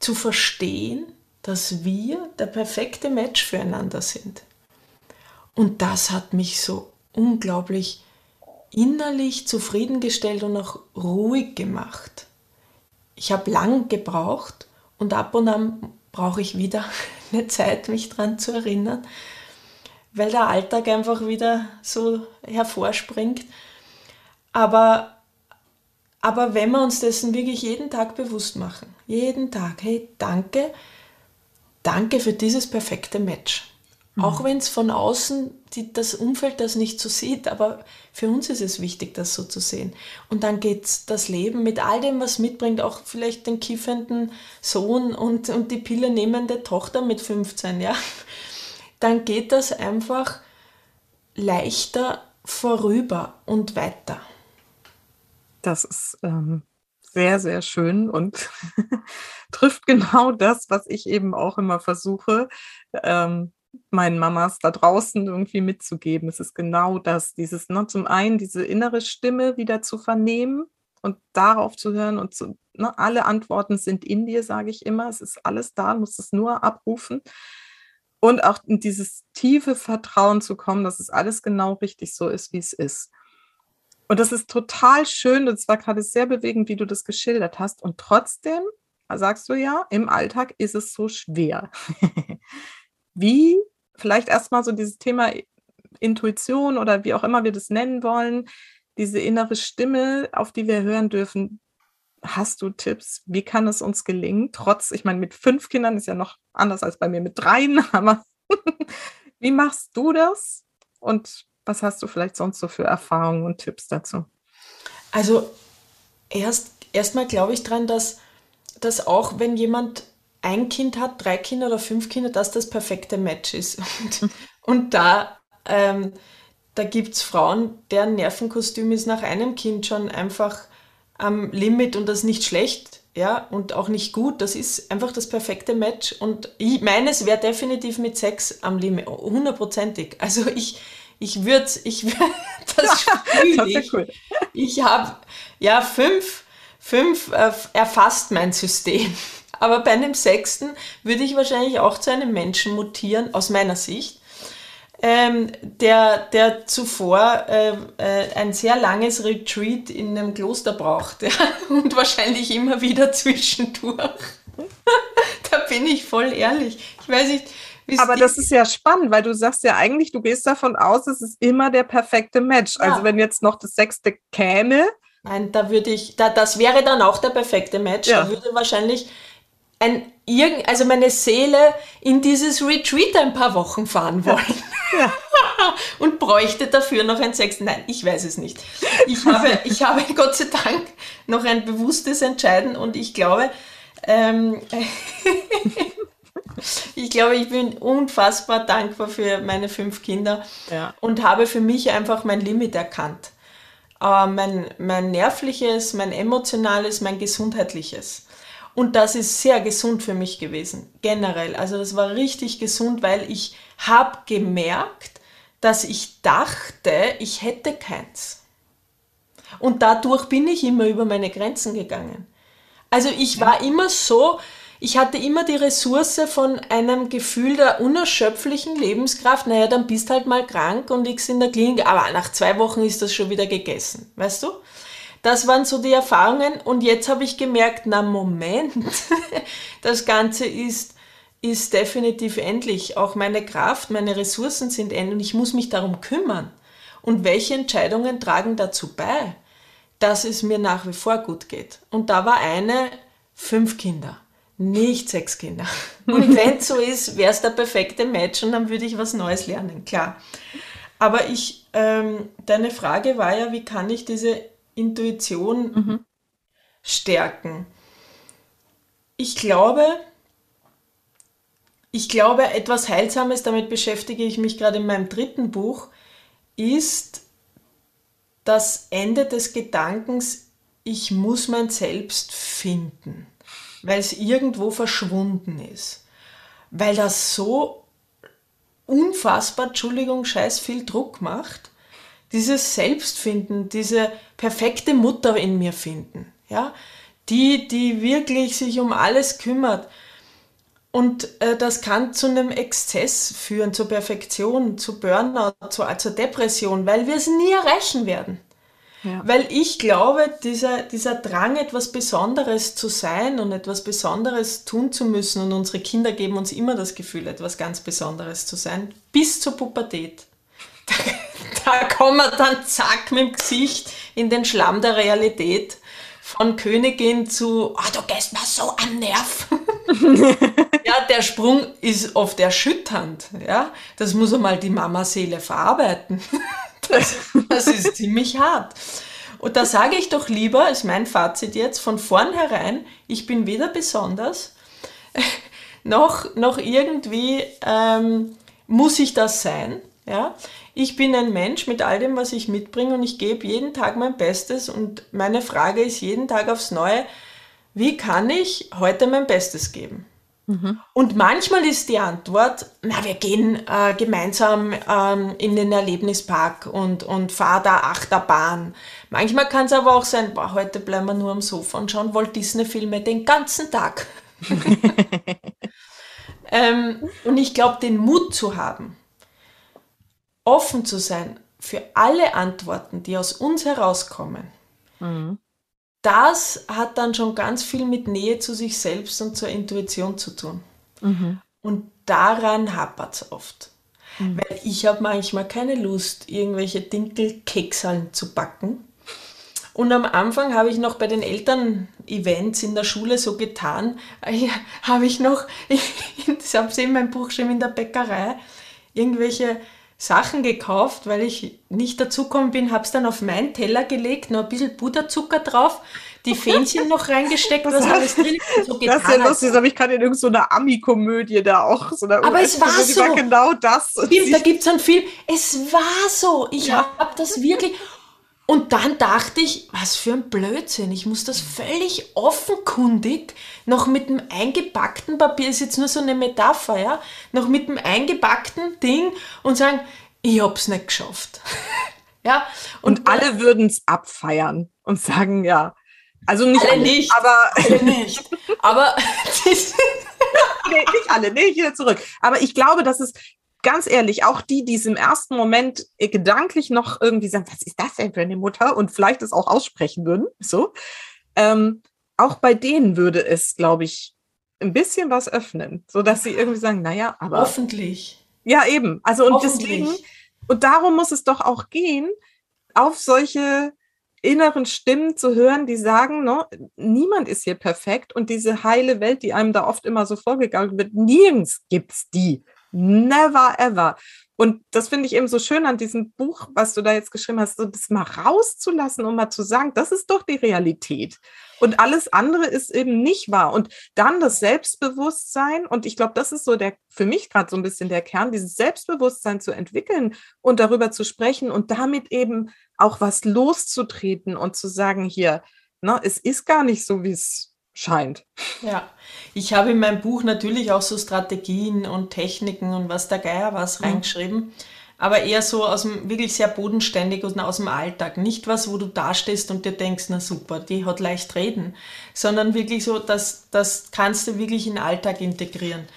zu verstehen, dass wir der perfekte Match füreinander sind. Und das hat mich so unglaublich innerlich zufriedengestellt und auch ruhig gemacht. Ich habe lang gebraucht und ab und an brauche ich wieder eine Zeit, mich daran zu erinnern, weil der Alltag einfach wieder so hervorspringt. Aber, aber wenn wir uns dessen wirklich jeden Tag bewusst machen, jeden Tag, hey, danke, danke für dieses perfekte Match. Mhm. Auch wenn es von außen die, das Umfeld das nicht so sieht, aber für uns ist es wichtig, das so zu sehen. Und dann geht das Leben mit all dem, was mitbringt, auch vielleicht den kiffenden Sohn und, und die Pille nehmende Tochter mit 15, ja, dann geht das einfach leichter vorüber und weiter. Das ist ähm, sehr, sehr schön und trifft genau das, was ich eben auch immer versuche. Ähm, meinen Mamas da draußen irgendwie mitzugeben. Es ist genau das, dieses, ne, zum einen diese innere Stimme wieder zu vernehmen und darauf zu hören und zu, ne, alle Antworten sind in dir, sage ich immer. Es ist alles da, musst es nur abrufen. Und auch in dieses tiefe Vertrauen zu kommen, dass es alles genau richtig so ist, wie es ist. Und das ist total schön. Das war gerade sehr bewegend, wie du das geschildert hast. Und trotzdem sagst du ja, im Alltag ist es so schwer. wie vielleicht erstmal so dieses Thema Intuition oder wie auch immer wir das nennen wollen, diese innere Stimme, auf die wir hören dürfen. Hast du Tipps? Wie kann es uns gelingen? Trotz, ich meine, mit fünf Kindern ist ja noch anders als bei mir mit dreien, aber wie machst du das? Und was hast du vielleicht sonst so für Erfahrungen und Tipps dazu? Also erst erstmal glaube ich dran, dass, dass auch wenn jemand ein Kind hat, drei Kinder oder fünf Kinder, dass das perfekte Match ist. Und, und da, ähm, da gibt es Frauen, deren Nervenkostüm ist nach einem Kind schon einfach am Limit und das nicht schlecht, ja, und auch nicht gut. Das ist einfach das perfekte Match. Und ich, meines wäre definitiv mit Sex am Limit, hundertprozentig. Also ich, ich würde, ich würd, das fühle ich. Cool. Ich habe, ja, fünf, fünf äh, erfasst mein System. Aber bei einem sechsten würde ich wahrscheinlich auch zu einem Menschen mutieren, aus meiner Sicht, ähm, der, der zuvor äh, äh, ein sehr langes Retreat in einem Kloster braucht ja? und wahrscheinlich immer wieder zwischendurch. da bin ich voll ehrlich. Ich weiß nicht. Aber das ist ja spannend, weil du sagst ja eigentlich, du gehst davon aus, es ist immer der perfekte Match. Ja. Also wenn jetzt noch das sechste käme. Nein, da würde ich, da, das wäre dann auch der perfekte Match. Ja. Da würde wahrscheinlich ein irgend, also meine Seele in dieses Retreat ein paar Wochen fahren wollen. Ja. und bräuchte dafür noch ein Sex. Nein, ich weiß es nicht. Ich habe, ich habe Gott sei Dank noch ein bewusstes Entscheiden und ich glaube, ähm, ich glaube, ich bin unfassbar dankbar für meine fünf Kinder ja. und habe für mich einfach mein Limit erkannt. Äh, mein, mein nervliches, mein emotionales, mein gesundheitliches. Und das ist sehr gesund für mich gewesen, generell. Also das war richtig gesund, weil ich habe gemerkt, dass ich dachte, ich hätte keins. Und dadurch bin ich immer über meine Grenzen gegangen. Also ich war immer so, ich hatte immer die Ressource von einem Gefühl der unerschöpflichen Lebenskraft. Naja, dann bist halt mal krank und liegst in der Klinik, aber nach zwei Wochen ist das schon wieder gegessen, weißt du? Das waren so die Erfahrungen und jetzt habe ich gemerkt, na Moment, das Ganze ist, ist definitiv endlich. Auch meine Kraft, meine Ressourcen sind endlich und ich muss mich darum kümmern. Und welche Entscheidungen tragen dazu bei, dass es mir nach wie vor gut geht? Und da war eine, fünf Kinder, nicht sechs Kinder. Und wenn es so ist, wäre es der perfekte Match und dann würde ich was Neues lernen, klar. Aber ich, ähm, deine Frage war ja, wie kann ich diese Intuition mhm. stärken. Ich glaube, ich glaube, etwas Heilsames, damit beschäftige ich mich gerade in meinem dritten Buch, ist das Ende des Gedankens, ich muss mein Selbst finden, weil es irgendwo verschwunden ist. Weil das so unfassbar, Entschuldigung, scheiß viel Druck macht dieses Selbstfinden, diese perfekte Mutter in mir finden, ja, die, die wirklich sich um alles kümmert. Und äh, das kann zu einem Exzess führen, zur Perfektion, zu Burnout, zu, zur Depression, weil wir es nie erreichen werden. Ja. Weil ich glaube, dieser, dieser Drang, etwas Besonderes zu sein und etwas Besonderes tun zu müssen, und unsere Kinder geben uns immer das Gefühl, etwas ganz Besonderes zu sein, bis zur Pubertät. Da kommen wir dann zack mit dem Gesicht in den Schlamm der Realität. Von Königin zu, oh, du gehst mir so am Nerv. ja, der Sprung ist oft erschütternd. Ja? Das muss einmal die Mama-Seele verarbeiten. Das, das ist ziemlich hart. Und da sage ich doch lieber, ist mein Fazit jetzt, von vornherein, ich bin weder besonders, noch, noch irgendwie ähm, muss ich das sein. Ja? Ich bin ein Mensch mit all dem, was ich mitbringe und ich gebe jeden Tag mein Bestes und meine Frage ist jeden Tag aufs Neue, wie kann ich heute mein Bestes geben? Mhm. Und manchmal ist die Antwort, na, wir gehen äh, gemeinsam ähm, in den Erlebnispark und, und fahren da Achterbahn. Manchmal kann es aber auch sein, boah, heute bleiben wir nur am Sofa und schauen Walt Disney-Filme den ganzen Tag. ähm, und ich glaube, den Mut zu haben, offen zu sein für alle Antworten, die aus uns herauskommen, mhm. das hat dann schon ganz viel mit Nähe zu sich selbst und zur Intuition zu tun. Mhm. Und daran hapert es oft. Mhm. Weil ich habe manchmal keine Lust, irgendwelche Dinkelkeksalen zu backen. Und am Anfang habe ich noch bei den Eltern-Events in der Schule so getan, äh, habe ich noch, ich, das habe ich in meinem Buch geschrieben, in der Bäckerei, irgendwelche Sachen gekauft, weil ich nicht dazugekommen bin, habe es dann auf meinen Teller gelegt, noch ein bisschen Puderzucker drauf, die Fähnchen noch reingesteckt, was, alles drin ist. So das ist ja lustig, aber ich kann in irgendeiner so Ami-Komödie da auch. So aber es war so. War genau das. Stimmt, da gibt es dann viel. Es war so. Ich ja. habe das wirklich. Und dann dachte ich, was für ein Blödsinn. Ich muss das völlig offenkundig noch mit dem eingepackten Papier, ist jetzt nur so eine Metapher, ja, noch mit dem eingepackten Ding und sagen, ich hab's nicht geschafft. ja. Und, und alle würden es abfeiern und sagen, ja. Also nicht alle, alle nicht, aber alle nicht. Aber nee, nicht alle, nee, ich wieder zurück. Aber ich glaube, dass es ganz ehrlich, auch die, die es im ersten Moment gedanklich noch irgendwie sagen, was ist das denn für eine Mutter? Und vielleicht es auch aussprechen würden, so. Ähm, auch bei denen würde es, glaube ich, ein bisschen was öffnen, so dass sie irgendwie sagen, naja, aber. Hoffentlich. Ja, eben. Also, und deswegen, und darum muss es doch auch gehen, auf solche inneren Stimmen zu hören, die sagen, no, niemand ist hier perfekt und diese heile Welt, die einem da oft immer so vorgegangen wird, nirgends gibt es die. Never ever. Und das finde ich eben so schön an diesem Buch, was du da jetzt geschrieben hast, so das mal rauszulassen und mal zu sagen, das ist doch die Realität. Und alles andere ist eben nicht wahr. Und dann das Selbstbewusstsein, und ich glaube, das ist so der, für mich gerade so ein bisschen der Kern, dieses Selbstbewusstsein zu entwickeln und darüber zu sprechen und damit eben auch was loszutreten und zu sagen, hier, ne, es ist gar nicht so, wie es scheint. Ja, ich habe in meinem Buch natürlich auch so Strategien und Techniken und was der Geier was mhm. reingeschrieben, aber eher so aus dem wirklich sehr bodenständig und aus dem Alltag. Nicht was, wo du dastehst und dir denkst, na super, die hat leicht reden, sondern wirklich so, dass das kannst du wirklich in den Alltag integrieren.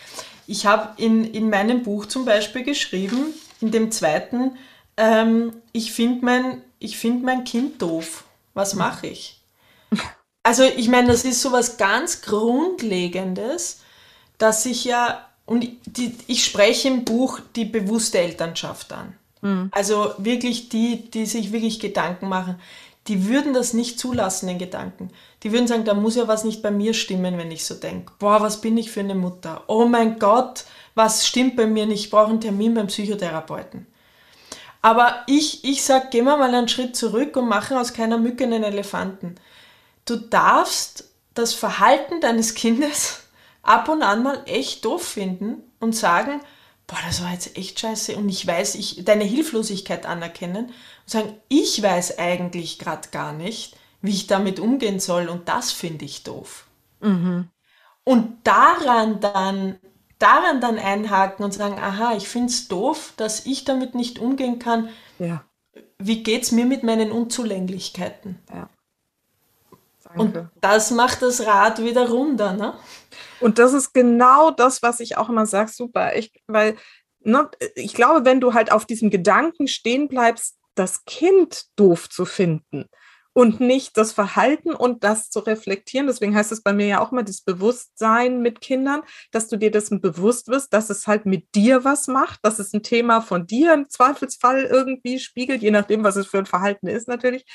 Ich habe in, in meinem Buch zum Beispiel geschrieben, in dem zweiten, ähm, ich finde mein, find mein Kind doof. Was mache ich? Also ich meine, das ist so was ganz Grundlegendes, dass ich ja, und die, ich spreche im Buch die bewusste Elternschaft an. Mhm. Also wirklich die, die sich wirklich Gedanken machen, die würden das nicht zulassen, den Gedanken. Die würden sagen, da muss ja was nicht bei mir stimmen, wenn ich so denke. Boah, was bin ich für eine Mutter? Oh mein Gott, was stimmt bei mir nicht? Ich brauche einen Termin beim Psychotherapeuten. Aber ich, ich sage, gehen wir mal einen Schritt zurück und machen aus keiner Mücke einen Elefanten du darfst das Verhalten deines Kindes ab und an mal echt doof finden und sagen, boah, das war jetzt echt scheiße und ich weiß, ich deine Hilflosigkeit anerkennen und sagen, ich weiß eigentlich gerade gar nicht, wie ich damit umgehen soll und das finde ich doof. Mhm. Und daran dann daran dann einhaken und sagen, aha, ich finde es doof, dass ich damit nicht umgehen kann. Ja. Wie geht es mir mit meinen Unzulänglichkeiten? Ja. Und das macht das Rad wieder runter, ne? Und das ist genau das, was ich auch immer sage, super, ich, weil ne, ich glaube, wenn du halt auf diesem Gedanken stehen bleibst, das Kind doof zu finden und nicht das Verhalten und das zu reflektieren. Deswegen heißt es bei mir ja auch immer das Bewusstsein mit Kindern, dass du dir dessen bewusst wirst, dass es halt mit dir was macht, dass es ein Thema von dir im Zweifelsfall irgendwie spiegelt, je nachdem, was es für ein Verhalten ist natürlich.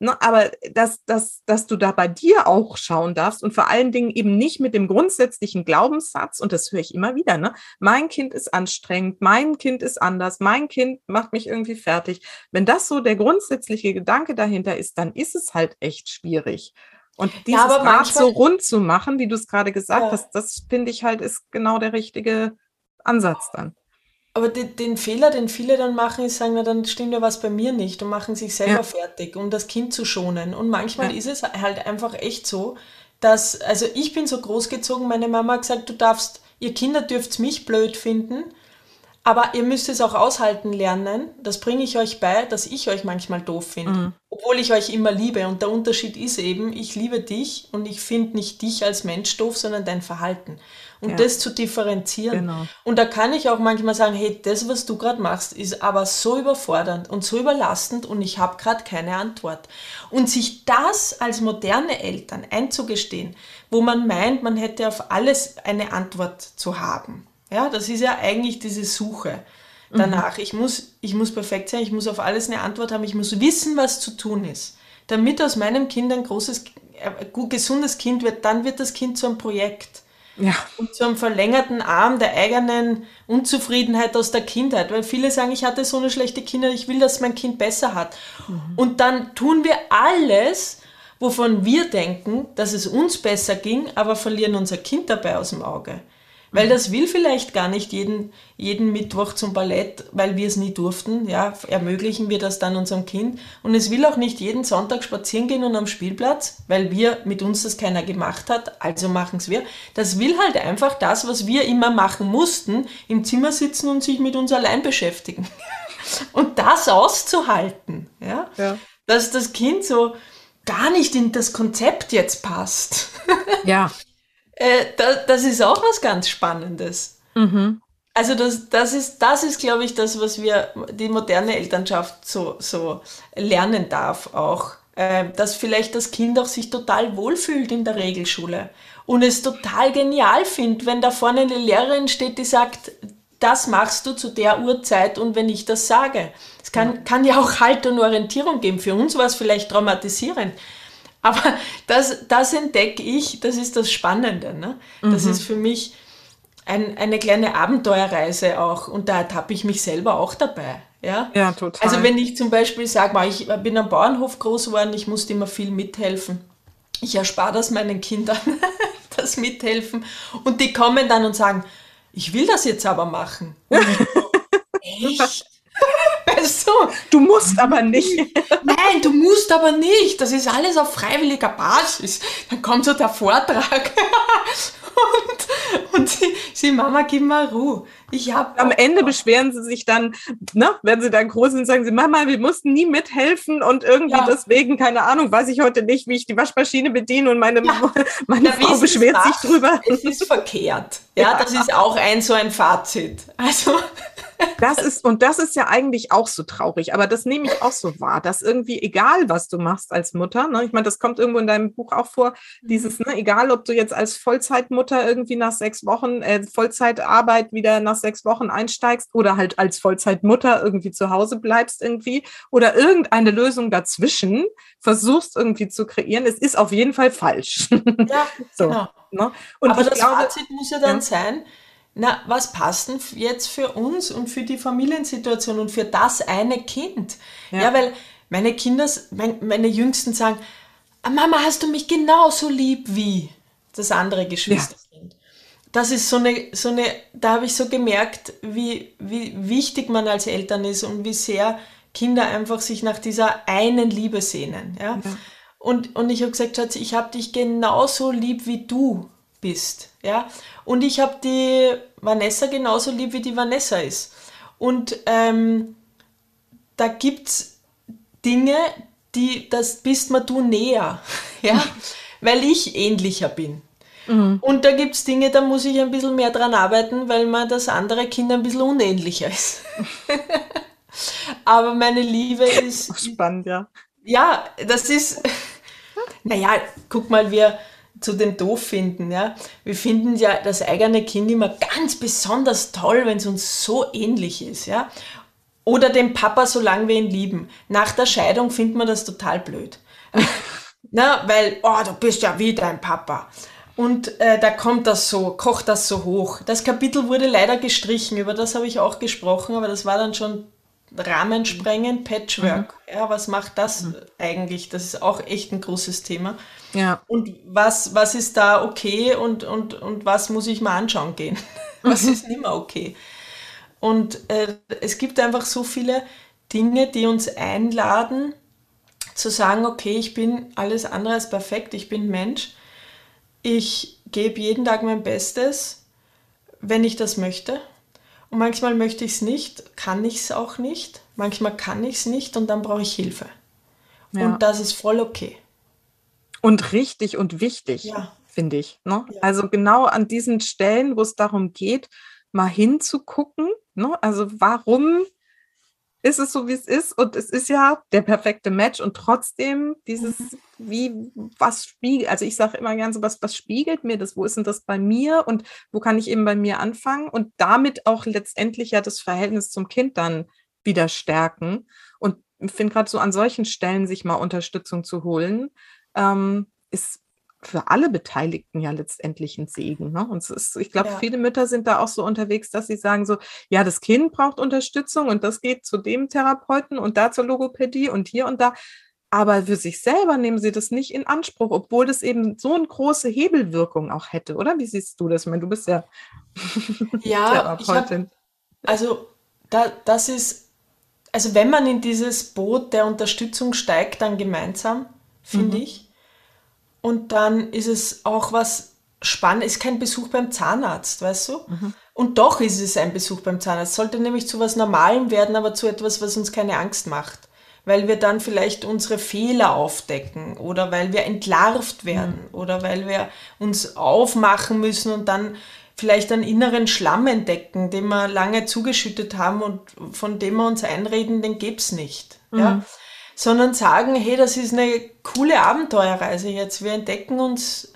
Ne, aber dass, dass, dass du da bei dir auch schauen darfst und vor allen Dingen eben nicht mit dem grundsätzlichen Glaubenssatz, und das höre ich immer wieder, ne, mein Kind ist anstrengend, mein Kind ist anders, mein Kind macht mich irgendwie fertig. Wenn das so der grundsätzliche Gedanke dahinter ist, dann ist es halt echt schwierig. Und dieses ja, Rad so rund zu machen, wie du es gerade gesagt ja. hast, das finde ich halt ist genau der richtige Ansatz dann. Aber den, den, Fehler, den viele dann machen, ist sagen, na, dann stimmt ja was bei mir nicht und machen sich selber ja. fertig, um das Kind zu schonen. Und manchmal ja. ist es halt einfach echt so, dass, also ich bin so großgezogen, meine Mama hat gesagt, du darfst ihr Kinder dürft mich blöd finden, aber ihr müsst es auch aushalten lernen. Das bringe ich euch bei, dass ich euch manchmal doof finde. Mhm. Obwohl ich euch immer liebe. Und der Unterschied ist eben, ich liebe dich und ich finde nicht dich als Mensch doof, sondern dein Verhalten. Und ja. das zu differenzieren. Genau. Und da kann ich auch manchmal sagen, hey, das, was du gerade machst, ist aber so überfordernd und so überlastend und ich habe gerade keine Antwort. Und sich das als moderne Eltern einzugestehen, wo man meint, man hätte auf alles eine Antwort zu haben ja, das ist ja eigentlich diese Suche danach. Mhm. Ich, muss, ich muss perfekt sein, ich muss auf alles eine Antwort haben, ich muss wissen, was zu tun ist. Damit aus meinem Kind ein großes, äh, gut, gesundes Kind wird, dann wird das Kind zu einem Projekt. Ja. Und zu einem verlängerten Arm der eigenen Unzufriedenheit aus der Kindheit. Weil viele sagen, ich hatte so eine schlechte Kinder, ich will, dass mein Kind besser hat. Mhm. Und dann tun wir alles, wovon wir denken, dass es uns besser ging, aber verlieren unser Kind dabei aus dem Auge. Weil das will vielleicht gar nicht jeden, jeden Mittwoch zum Ballett, weil wir es nie durften. Ja, ermöglichen wir das dann unserem Kind. Und es will auch nicht jeden Sonntag spazieren gehen und am Spielplatz, weil wir mit uns das keiner gemacht hat, also machen es wir. Das will halt einfach das, was wir immer machen mussten, im Zimmer sitzen und sich mit uns allein beschäftigen. Und das auszuhalten, ja, ja. dass das Kind so gar nicht in das Konzept jetzt passt. Ja. Äh, das, das ist auch was ganz Spannendes. Mhm. Also das, das ist, das ist, glaube ich, das, was wir, die moderne Elternschaft so, so lernen darf auch. Äh, dass vielleicht das Kind auch sich total wohlfühlt in der Regelschule und es total genial findet, wenn da vorne eine Lehrerin steht, die sagt, das machst du zu der Uhrzeit und wenn ich das sage. Es kann, kann ja auch Halt und Orientierung geben. Für uns war es vielleicht traumatisierend. Aber das, das entdecke ich, das ist das Spannende. Ne? Das mhm. ist für mich ein, eine kleine Abenteuerreise auch und da ertappe ich mich selber auch dabei. Ja? ja, total. Also wenn ich zum Beispiel sage, ich bin am Bauernhof groß geworden, ich musste immer viel mithelfen. Ich erspare das meinen Kindern, das Mithelfen. Und die kommen dann und sagen, ich will das jetzt aber machen. Echt? Weißt du? Du musst aber nicht. Nein, du musst aber nicht. Das ist alles auf freiwilliger Basis. Dann kommt so der Vortrag. und, und sie, sie, Mama, gib mal Ruhe. Ich hab Am Ende beschweren sie sich dann, ne, wenn sie dann groß sind, sagen sie, Mama, wir mussten nie mithelfen und irgendwie ja. deswegen, keine Ahnung, weiß ich heute nicht, wie ich die Waschmaschine bediene und meine, ja. meine Frau beschwert sich drüber. Es ist verkehrt. Ja, ja, das ist auch ein so ein Fazit. Also das ist, und das ist ja eigentlich auch so traurig, aber das nehme ich auch so wahr, dass irgendwie, egal was du machst als Mutter, ne, ich meine, das kommt irgendwo in deinem Buch auch vor, dieses, ne, egal ob du jetzt als Vollzeitmutter irgendwie nach sechs Wochen, äh, Vollzeitarbeit wieder nach sechs Wochen einsteigst oder halt als Vollzeitmutter irgendwie zu Hause bleibst irgendwie oder irgendeine Lösung dazwischen versuchst irgendwie zu kreieren, es ist auf jeden Fall falsch. Ja, so, genau. Ne? Und aber das glaube, Fazit muss ja dann ja. sein, na, was passt denn jetzt für uns und für die Familiensituation und für das eine Kind? Ja, ja weil meine Kinder, mein, meine Jüngsten sagen, ah, Mama, hast du mich genauso lieb wie das andere Geschwisterkind? Ja. Das ist so eine, so eine, da habe ich so gemerkt, wie, wie wichtig man als Eltern ist und wie sehr Kinder einfach sich nach dieser einen Liebe sehnen. Ja? ja. Und, und ich habe gesagt, Schatz, ich habe dich genauso lieb, wie du bist. Ja? Und ich habe die Vanessa genauso lieb, wie die Vanessa ist. Und ähm, da gibt es Dinge, die, das bist mir du näher, ja? weil ich ähnlicher bin. Mhm. Und da gibt es Dinge, da muss ich ein bisschen mehr dran arbeiten, weil man das andere Kind ein bisschen unähnlicher ist. Aber meine Liebe ist. Spannend, ja. Ja, das ist. Naja, guck mal, wir, zu dem Doof finden. Ja? Wir finden ja das eigene Kind immer ganz besonders toll, wenn es uns so ähnlich ist. Ja? Oder den Papa, solange wir ihn lieben. Nach der Scheidung findet man das total blöd. Na, weil, oh, du bist ja wie dein Papa. Und äh, da kommt das so, kocht das so hoch. Das Kapitel wurde leider gestrichen, über das habe ich auch gesprochen, aber das war dann schon Rahmen sprengen, Patchwork. Mhm. Ja, was macht das mhm. eigentlich? Das ist auch echt ein großes Thema. Ja. Und was, was ist da okay und, und, und was muss ich mal anschauen gehen? was ist nicht mehr okay? Und äh, es gibt einfach so viele Dinge, die uns einladen, zu sagen, okay, ich bin alles andere als perfekt, ich bin Mensch, ich gebe jeden Tag mein Bestes, wenn ich das möchte. Und manchmal möchte ich es nicht, kann ich es auch nicht. Manchmal kann ich es nicht und dann brauche ich Hilfe. Ja. Und das ist voll okay. Und richtig und wichtig, ja. finde ich. Ne? Ja. Also genau an diesen Stellen, wo es darum geht, mal hinzugucken. Ne? Also warum ist es so, wie es ist. Und es ist ja der perfekte Match. Und trotzdem dieses, mhm. wie, was spiegelt, also ich sage immer gern so, was, was spiegelt mir das? Wo ist denn das bei mir? Und wo kann ich eben bei mir anfangen? Und damit auch letztendlich ja das Verhältnis zum Kind dann wieder stärken. Und finde gerade so an solchen Stellen sich mal Unterstützung zu holen, ähm, ist für alle Beteiligten ja letztendlich ein Segen. Ne? Und ist, ich glaube, ja. viele Mütter sind da auch so unterwegs, dass sie sagen so, ja, das Kind braucht Unterstützung und das geht zu dem Therapeuten und da zur Logopädie und hier und da. Aber für sich selber nehmen sie das nicht in Anspruch, obwohl das eben so eine große Hebelwirkung auch hätte, oder? Wie siehst du das? Ich meine, du bist ja, ja Therapeutin. Hab, also da, das ist, also wenn man in dieses Boot der Unterstützung steigt, dann gemeinsam, finde mhm. ich und dann ist es auch was spannend, ist kein Besuch beim Zahnarzt, weißt du? Mhm. Und doch ist es ein Besuch beim Zahnarzt. Sollte nämlich zu was Normalem werden, aber zu etwas, was uns keine Angst macht. Weil wir dann vielleicht unsere Fehler aufdecken oder weil wir entlarvt werden mhm. oder weil wir uns aufmachen müssen und dann vielleicht einen inneren Schlamm entdecken, den wir lange zugeschüttet haben und von dem wir uns einreden, den gibt's nicht. Mhm. Ja? Sondern sagen, hey, das ist eine coole Abenteuerreise jetzt. Wir entdecken uns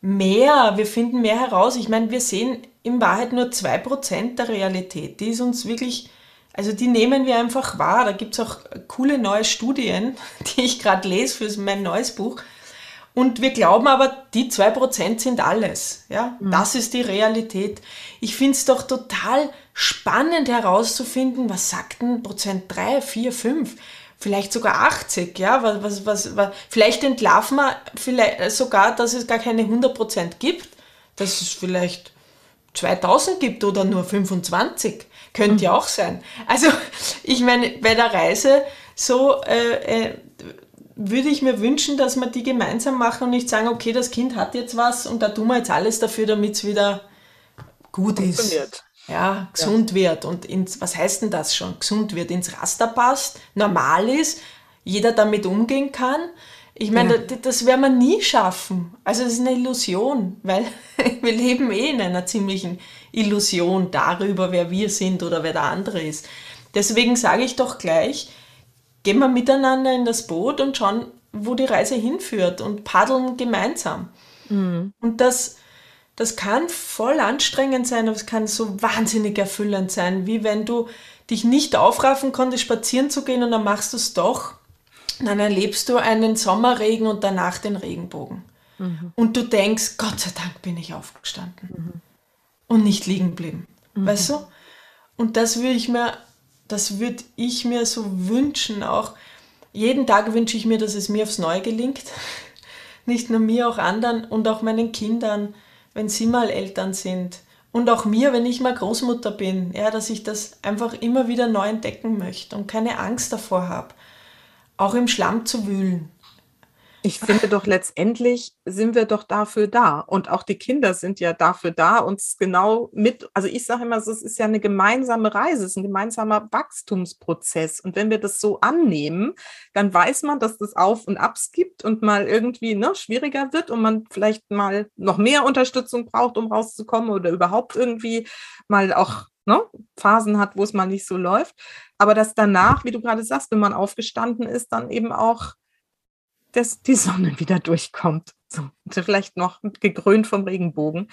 mehr, wir finden mehr heraus. Ich meine, wir sehen in Wahrheit nur 2% der Realität. Die ist uns wirklich, also die nehmen wir einfach wahr. Da gibt es auch coole neue Studien, die ich gerade lese für mein neues Buch. Und wir glauben aber, die 2% sind alles. Ja? Mhm. Das ist die Realität. Ich finde es doch total spannend herauszufinden, was sagt denn Prozent 3, 4, 5? Vielleicht sogar 80, ja, was, was, was, was vielleicht entlarven wir vielleicht sogar, dass es gar keine 100% gibt, dass es vielleicht 2000 gibt oder nur 25, könnte mhm. ja auch sein. Also ich meine, bei der Reise so äh, äh, würde ich mir wünschen, dass wir die gemeinsam machen und nicht sagen, okay, das Kind hat jetzt was und da tun wir jetzt alles dafür, damit es wieder gut ist ja, gesund ja. wird und ins, was heißt denn das schon? Gesund wird, ins Raster passt, normal ist, jeder damit umgehen kann. Ich meine, ja. das, das werden wir nie schaffen. Also das ist eine Illusion, weil wir leben eh in einer ziemlichen Illusion darüber, wer wir sind oder wer der andere ist. Deswegen sage ich doch gleich, gehen wir miteinander in das Boot und schauen, wo die Reise hinführt und paddeln gemeinsam. Mhm. Und das das kann voll anstrengend sein, aber es kann so wahnsinnig erfüllend sein, wie wenn du dich nicht aufraffen konntest, spazieren zu gehen und dann machst du es doch. Dann erlebst du einen Sommerregen und danach den Regenbogen. Mhm. Und du denkst, Gott sei Dank bin ich aufgestanden mhm. und nicht liegen geblieben. Mhm. Weißt du? Und das würde ich mir, das würde ich mir so wünschen, auch jeden Tag wünsche ich mir, dass es mir aufs Neue gelingt. Nicht nur mir, auch anderen und auch meinen Kindern wenn sie mal Eltern sind. Und auch mir, wenn ich mal Großmutter bin, ja, dass ich das einfach immer wieder neu entdecken möchte und keine Angst davor habe, auch im Schlamm zu wühlen. Ich finde doch letztendlich sind wir doch dafür da. Und auch die Kinder sind ja dafür da, uns genau mit, also ich sage immer, es ist ja eine gemeinsame Reise, es ist ein gemeinsamer Wachstumsprozess. Und wenn wir das so annehmen, dann weiß man, dass das Auf und Abs gibt und mal irgendwie ne, schwieriger wird und man vielleicht mal noch mehr Unterstützung braucht, um rauszukommen oder überhaupt irgendwie mal auch ne, Phasen hat, wo es mal nicht so läuft. Aber dass danach, wie du gerade sagst, wenn man aufgestanden ist, dann eben auch dass die Sonne wieder durchkommt. So, vielleicht noch gekrönt vom Regenbogen.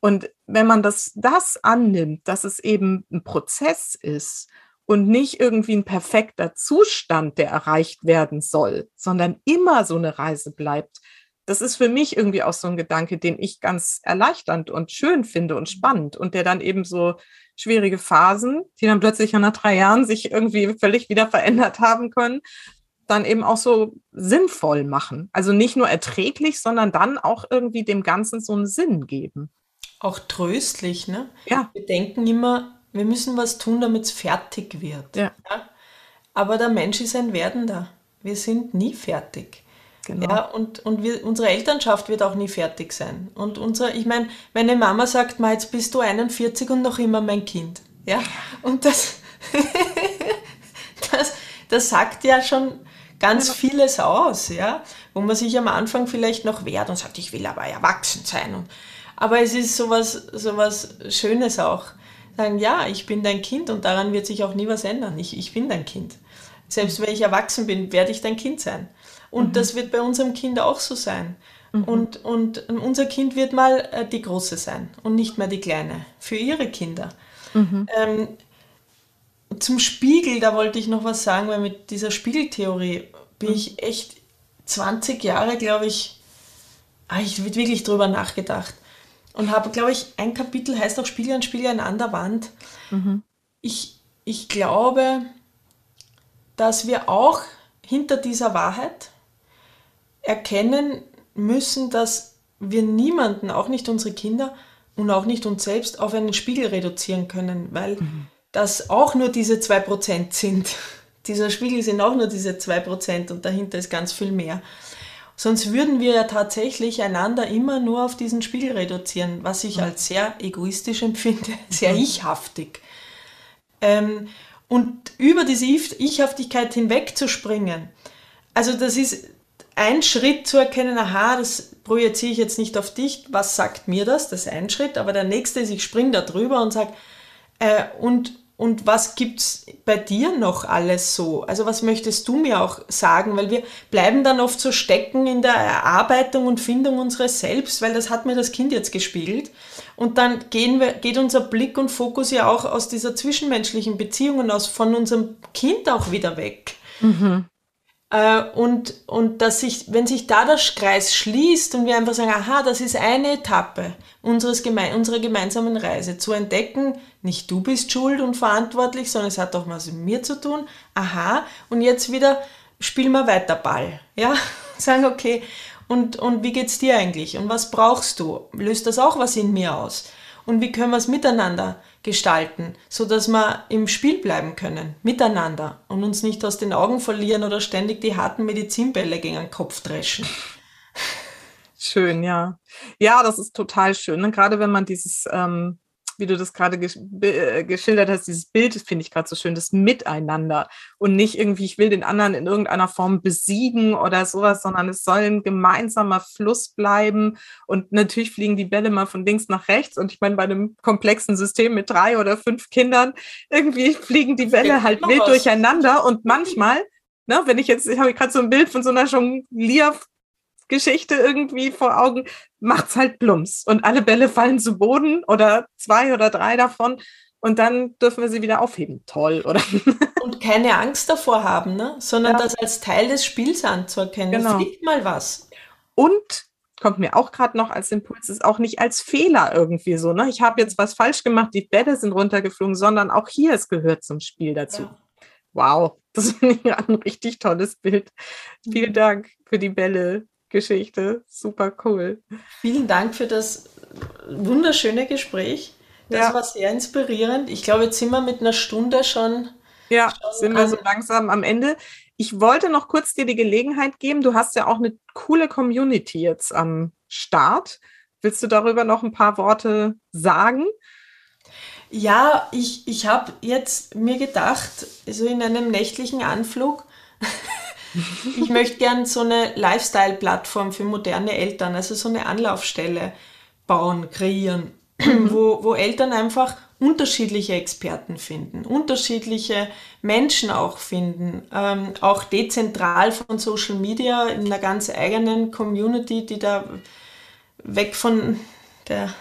Und wenn man das, das annimmt, dass es eben ein Prozess ist und nicht irgendwie ein perfekter Zustand, der erreicht werden soll, sondern immer so eine Reise bleibt, das ist für mich irgendwie auch so ein Gedanke, den ich ganz erleichternd und schön finde und spannend und der dann eben so schwierige Phasen, die dann plötzlich nach drei Jahren sich irgendwie völlig wieder verändert haben können, dann eben auch so sinnvoll machen. Also nicht nur erträglich, sondern dann auch irgendwie dem Ganzen so einen Sinn geben. Auch tröstlich, ne? Ja. Wir denken immer, wir müssen was tun, damit es fertig wird. Ja. ja. Aber der Mensch ist ein Werdender. Wir sind nie fertig. Genau. Ja, und, und wir, unsere Elternschaft wird auch nie fertig sein. Und unser, ich meine, meine Mama sagt mal, jetzt bist du 41 und noch immer mein Kind. Ja, und das, das, das sagt ja schon ganz vieles aus, ja, wo man sich am Anfang vielleicht noch wehrt und sagt, ich will aber erwachsen sein. Und, aber es ist sowas, sowas Schönes auch. Sagen, ja, ich bin dein Kind und daran wird sich auch nie was ändern. Ich, ich bin dein Kind. Selbst wenn ich erwachsen bin, werde ich dein Kind sein. Und mhm. das wird bei unserem Kind auch so sein. Mhm. Und, und unser Kind wird mal äh, die Große sein und nicht mehr die Kleine. Für ihre Kinder. Mhm. Ähm, zum Spiegel, da wollte ich noch was sagen, weil mit dieser Spiegeltheorie bin mhm. ich echt 20 Jahre, glaube ich, ah, ich habe wirklich drüber nachgedacht. Und habe, glaube ich, ein Kapitel heißt auch Spiegel an Spiegel an der Wand. Mhm. Ich, ich glaube, dass wir auch hinter dieser Wahrheit erkennen müssen, dass wir niemanden, auch nicht unsere Kinder und auch nicht uns selbst, auf einen Spiegel reduzieren können, weil mhm. Das auch nur diese 2% sind. Dieser Spiegel sind auch nur diese 2% und dahinter ist ganz viel mehr. Sonst würden wir ja tatsächlich einander immer nur auf diesen Spiegel reduzieren, was ich als sehr egoistisch empfinde, sehr mhm. ichhaftig. Ähm, und über diese Ichhaftigkeit hinwegzuspringen, also das ist ein Schritt zu erkennen, aha, das projiziere ich jetzt nicht auf dich, was sagt mir das? Das ist ein Schritt, aber der nächste ist, ich springe da drüber und sage, äh, und, und was gibt es bei dir noch alles so? Also was möchtest du mir auch sagen? Weil wir bleiben dann oft so stecken in der Erarbeitung und Findung unseres Selbst, weil das hat mir das Kind jetzt gespiegelt. Und dann gehen wir, geht unser Blick und Fokus ja auch aus dieser zwischenmenschlichen Beziehung und aus von unserem Kind auch wieder weg. Mhm. Äh, und, und dass sich, wenn sich da der Kreis schließt und wir einfach sagen, aha, das ist eine Etappe unseres geme unserer gemeinsamen Reise, zu entdecken, nicht du bist schuld und verantwortlich, sondern es hat auch was mit mir zu tun, aha, und jetzt wieder spielen wir weiter Ball, ja, sagen, okay, und, und wie geht's dir eigentlich und was brauchst du? Löst das auch was in mir aus? Und wie können wir es miteinander gestalten, so dass wir im Spiel bleiben können, miteinander und uns nicht aus den Augen verlieren oder ständig die harten Medizinbälle gegen den Kopf dreschen. Schön, ja. Ja, das ist total schön. Ne? Gerade wenn man dieses ähm, wie du das gerade gesch äh, geschildert hast, dieses Bild, finde ich gerade so schön, das Miteinander. Und nicht irgendwie, ich will den anderen in irgendeiner Form besiegen oder sowas, sondern es soll ein gemeinsamer Fluss bleiben. Und natürlich fliegen die Bälle mal von links nach rechts. Und ich meine, bei einem komplexen System mit drei oder fünf Kindern, irgendwie fliegen die Bälle halt wild durcheinander. Und manchmal, ne, wenn ich jetzt, ich habe gerade so ein Bild von so einer Jonglier Geschichte irgendwie vor Augen, macht's halt plumps und alle Bälle fallen zu Boden oder zwei oder drei davon und dann dürfen wir sie wieder aufheben. Toll, oder? Und keine Angst davor haben, ne? sondern ja. das als Teil des Spiels anzuerkennen. Genau. Fliegt mal was. Und kommt mir auch gerade noch als Impuls, ist auch nicht als Fehler irgendwie so. Ne? Ich habe jetzt was falsch gemacht, die Bälle sind runtergeflogen, sondern auch hier, es gehört zum Spiel dazu. Ja. Wow, das finde ich ein richtig tolles Bild. Vielen mhm. Dank für die Bälle. Geschichte. Super cool. Vielen Dank für das wunderschöne Gespräch. Das ja. war sehr inspirierend. Ich glaube, jetzt sind wir mit einer Stunde schon. Ja, schon sind wir so langsam am Ende. Ich wollte noch kurz dir die Gelegenheit geben. Du hast ja auch eine coole Community jetzt am Start. Willst du darüber noch ein paar Worte sagen? Ja, ich, ich habe jetzt mir gedacht, so in einem nächtlichen Anflug, ich möchte gern so eine Lifestyle-Plattform für moderne Eltern, also so eine Anlaufstelle bauen, kreieren, mhm. wo, wo Eltern einfach unterschiedliche Experten finden, unterschiedliche Menschen auch finden, ähm, auch dezentral von Social Media in einer ganz eigenen Community, die da weg von der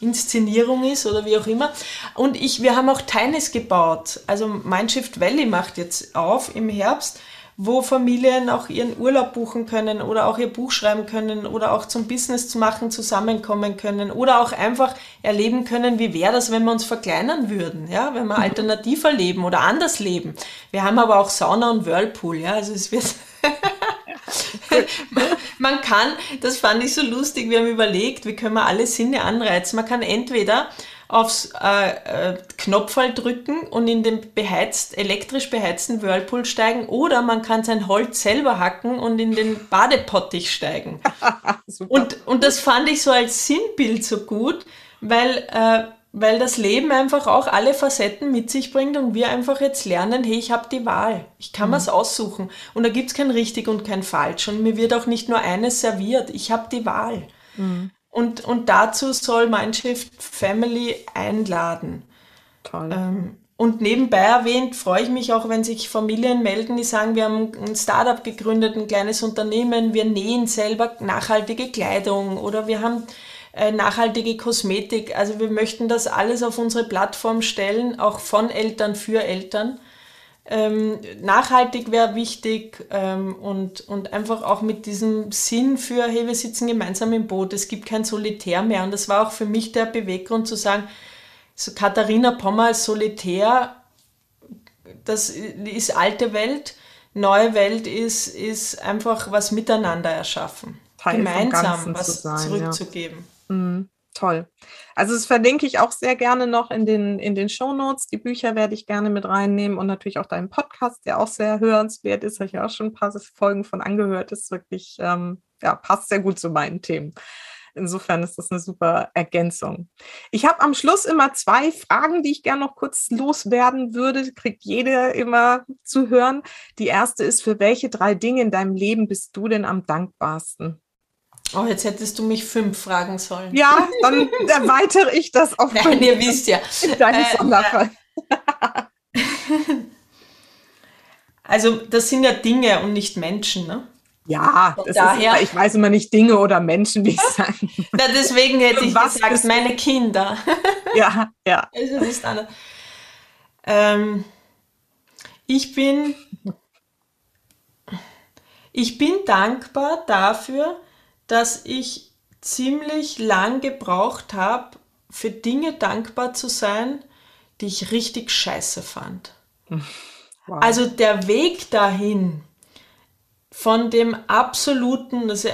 Inszenierung ist oder wie auch immer. Und ich, wir haben auch Tines gebaut. Also Mindshift Valley macht jetzt auf im Herbst wo Familien auch ihren Urlaub buchen können oder auch ihr Buch schreiben können oder auch zum Business zu machen zusammenkommen können oder auch einfach erleben können, wie wäre das, wenn wir uns verkleinern würden, ja, wenn wir mhm. alternativer leben oder anders leben. Wir haben aber auch Sauna und Whirlpool, ja, also es wird man kann, das fand ich so lustig, wir haben überlegt, wie können wir alle Sinne anreizen. Man kann entweder aufs äh, äh, Knopfball drücken und in den beheizt, elektrisch beheizten Whirlpool steigen oder man kann sein Holz selber hacken und in den Badepottich steigen. und, und das fand ich so als Sinnbild so gut, weil, äh, weil das Leben einfach auch alle Facetten mit sich bringt und wir einfach jetzt lernen, hey, ich habe die Wahl, ich kann mhm. mir's aussuchen und da gibt es kein richtig und kein falsch und mir wird auch nicht nur eines serviert, ich habe die Wahl. Mhm. Und, und dazu soll Mindshift Family einladen. Toll. Ähm, und nebenbei erwähnt, freue ich mich auch, wenn sich Familien melden, die sagen, wir haben ein Startup gegründet, ein kleines Unternehmen, wir nähen selber nachhaltige Kleidung oder wir haben äh, nachhaltige Kosmetik. Also wir möchten das alles auf unsere Plattform stellen, auch von Eltern für Eltern. Ähm, nachhaltig wäre wichtig ähm, und, und einfach auch mit diesem Sinn für, hey, wir sitzen gemeinsam im Boot, es gibt kein Solitär mehr. Und das war auch für mich der Beweggrund zu sagen, so Katharina Pommer als Solitär, das ist alte Welt, neue Welt ist, ist einfach was miteinander erschaffen. Teil gemeinsam was sein, zurückzugeben. Ja. Mhm. Toll. Also das verlinke ich auch sehr gerne noch in den, in den Show Notes. Die Bücher werde ich gerne mit reinnehmen und natürlich auch deinen Podcast, der auch sehr hörenswert ist. Habe ich auch schon ein paar Folgen von angehört. Ist wirklich, ähm, ja, passt sehr gut zu meinen Themen. Insofern ist das eine super Ergänzung. Ich habe am Schluss immer zwei Fragen, die ich gerne noch kurz loswerden würde. Kriegt jede immer zu hören. Die erste ist, für welche drei Dinge in deinem Leben bist du denn am dankbarsten? Oh, jetzt hättest du mich fünf fragen sollen. Ja, dann erweitere ich das auf Nein, ihr wisst ja. Deine äh, Also, das sind ja Dinge und nicht Menschen, ne? Ja, daher, ist, ich weiß immer nicht Dinge oder Menschen, wie ich sage. Na, deswegen hätte ich Was gesagt, meine Kinder. Ja, ja. Also, das ist anders. Ähm, ich bin, ich bin dankbar dafür, dass ich ziemlich lang gebraucht habe, für Dinge dankbar zu sein, die ich richtig scheiße fand. Wow. Also der Weg dahin von dem absoluten, also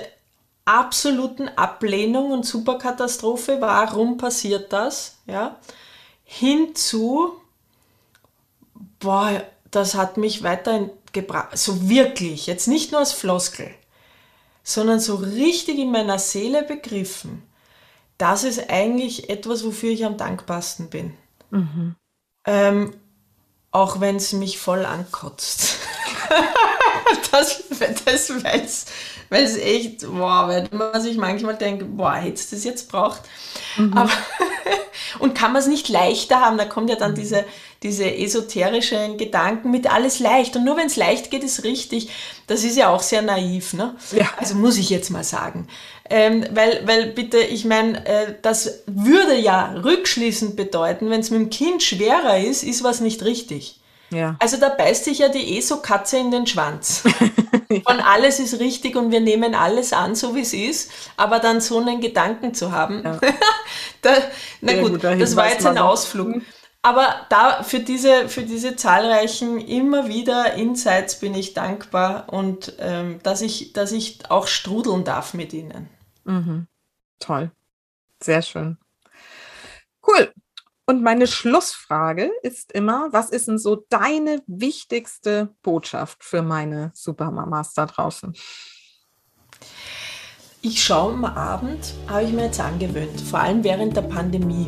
absoluten Ablehnung und Superkatastrophe, warum passiert das, ja, hinzu, boah, das hat mich weiterhin gebracht, so wirklich, jetzt nicht nur als Floskel, sondern so richtig in meiner Seele begriffen, das ist eigentlich etwas, wofür ich am dankbarsten bin. Mhm. Ähm, auch wenn es mich voll ankotzt. das, das weil es echt, boah, weil man sich manchmal denkt, boah, hättest du das jetzt braucht. Mhm. Aber und kann man es nicht leichter haben, da kommt ja dann mhm. diese, diese esoterischen Gedanken mit alles leicht. Und nur wenn es leicht geht, ist richtig. Das ist ja auch sehr naiv, ne? Ja. Also muss ich jetzt mal sagen. Ähm, weil, weil bitte, ich meine, äh, das würde ja rückschließend bedeuten, wenn es mit dem Kind schwerer ist, ist was nicht richtig. Ja. Also da beißt sich ja die ESO-Katze in den Schwanz. Von alles ist richtig und wir nehmen alles an, so wie es ist, aber dann so einen Gedanken zu haben. Ja. da, na gut, das war jetzt ein Ausflug. Aber da für diese, für diese zahlreichen immer wieder Insights bin ich dankbar und ähm, dass, ich, dass ich auch strudeln darf mit ihnen. Mhm. Toll. Sehr schön. Cool. Und meine Schlussfrage ist immer, was ist denn so deine wichtigste Botschaft für meine Supermamas da draußen? Ich schaue am Abend, habe ich mir jetzt angewöhnt, vor allem während der Pandemie,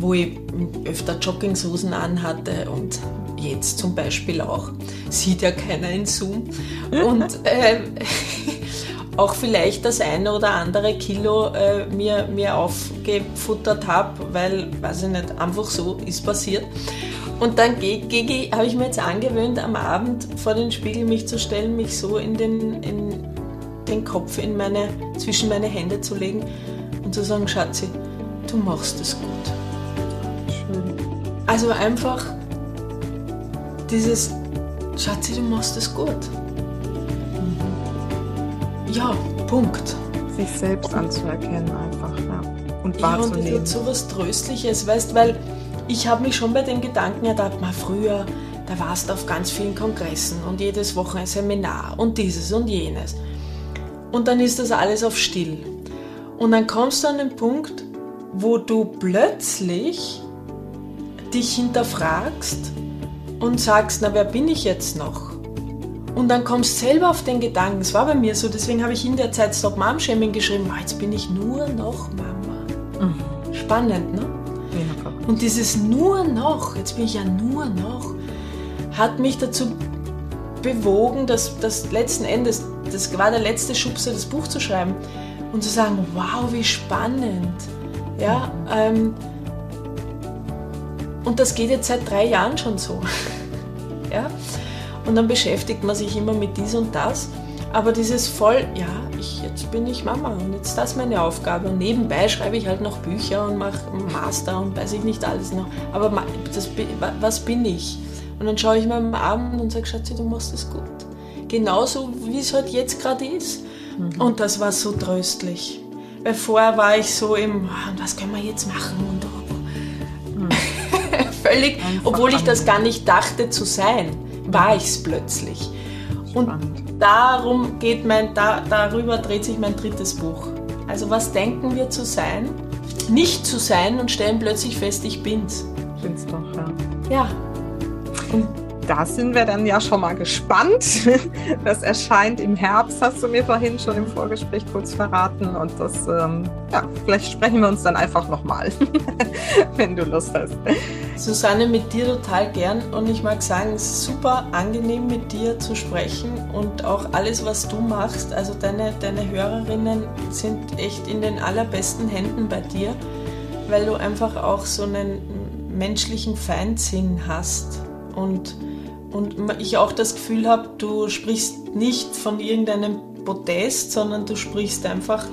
wo ich öfter Jogginghosen anhatte und jetzt zum Beispiel auch, sieht ja keiner in Zoom. Und äh, auch vielleicht das eine oder andere Kilo äh, mir, mir aufgefuttert habe, weil, weiß ich nicht, einfach so ist passiert. Und dann habe ich mir jetzt angewöhnt, am Abend vor den Spiegel mich zu stellen, mich so in den, in den Kopf in meine, zwischen meine Hände zu legen und zu sagen, Schatzi, du machst es gut. Schön. Also einfach dieses, Schatzi, du machst es gut. Ja, Punkt. Sich selbst anzuerkennen einfach, ja. Und wahrzunehmen. Ja, und so was Tröstliches, weißt, weil ich habe mich schon bei den Gedanken ertappt, mal früher, da warst du auf ganz vielen Kongressen und jedes Woche ein Seminar und dieses und jenes. Und dann ist das alles auf still. Und dann kommst du an den Punkt, wo du plötzlich dich hinterfragst und sagst, na wer bin ich jetzt noch? Und dann kommst du selber auf den Gedanken, es war bei mir so, deswegen habe ich in der Zeit Stop Mom Shaming geschrieben, oh, jetzt bin ich nur noch Mama. Mhm. Spannend, ne? Ja, und dieses nur noch, jetzt bin ich ja nur noch, hat mich dazu bewogen, dass das letzten Endes, das war der letzte Schubser, das Buch zu schreiben und zu sagen, wow, wie spannend. Ja, ähm, und das geht jetzt seit drei Jahren schon so. ja, und dann beschäftigt man sich immer mit dies und das. Aber dieses voll, ja, ich, jetzt bin ich Mama und jetzt das ist meine Aufgabe. Und nebenbei schreibe ich halt noch Bücher und mache Master und weiß ich nicht alles noch. Aber das, was bin ich? Und dann schaue ich mir am Abend und sage, Schatzi, du machst es gut. Genauso wie es halt jetzt gerade ist. Mhm. Und das war so tröstlich. Weil vorher war ich so im, ah, was können wir jetzt machen? Und mhm. völlig, obwohl ich das gar nicht dachte zu sein, war ich es plötzlich. Und darum geht mein, da, darüber dreht sich mein drittes Buch. Also was denken wir zu sein? Nicht zu sein und stellen plötzlich fest, ich bin's. Bin's doch, ja. Ja, und da sind wir dann ja schon mal gespannt. Das erscheint im Herbst, hast du mir vorhin schon im Vorgespräch kurz verraten. Und das, ähm, ja, vielleicht sprechen wir uns dann einfach nochmal, wenn du Lust hast. Susanne, mit dir total gern. Und ich mag sagen, es ist super angenehm, mit dir zu sprechen. Und auch alles, was du machst, also deine, deine Hörerinnen sind echt in den allerbesten Händen bei dir, weil du einfach auch so einen menschlichen Feindsinn hast und, und ich auch das Gefühl habe, du sprichst nicht von irgendeinem Protest, sondern du sprichst einfach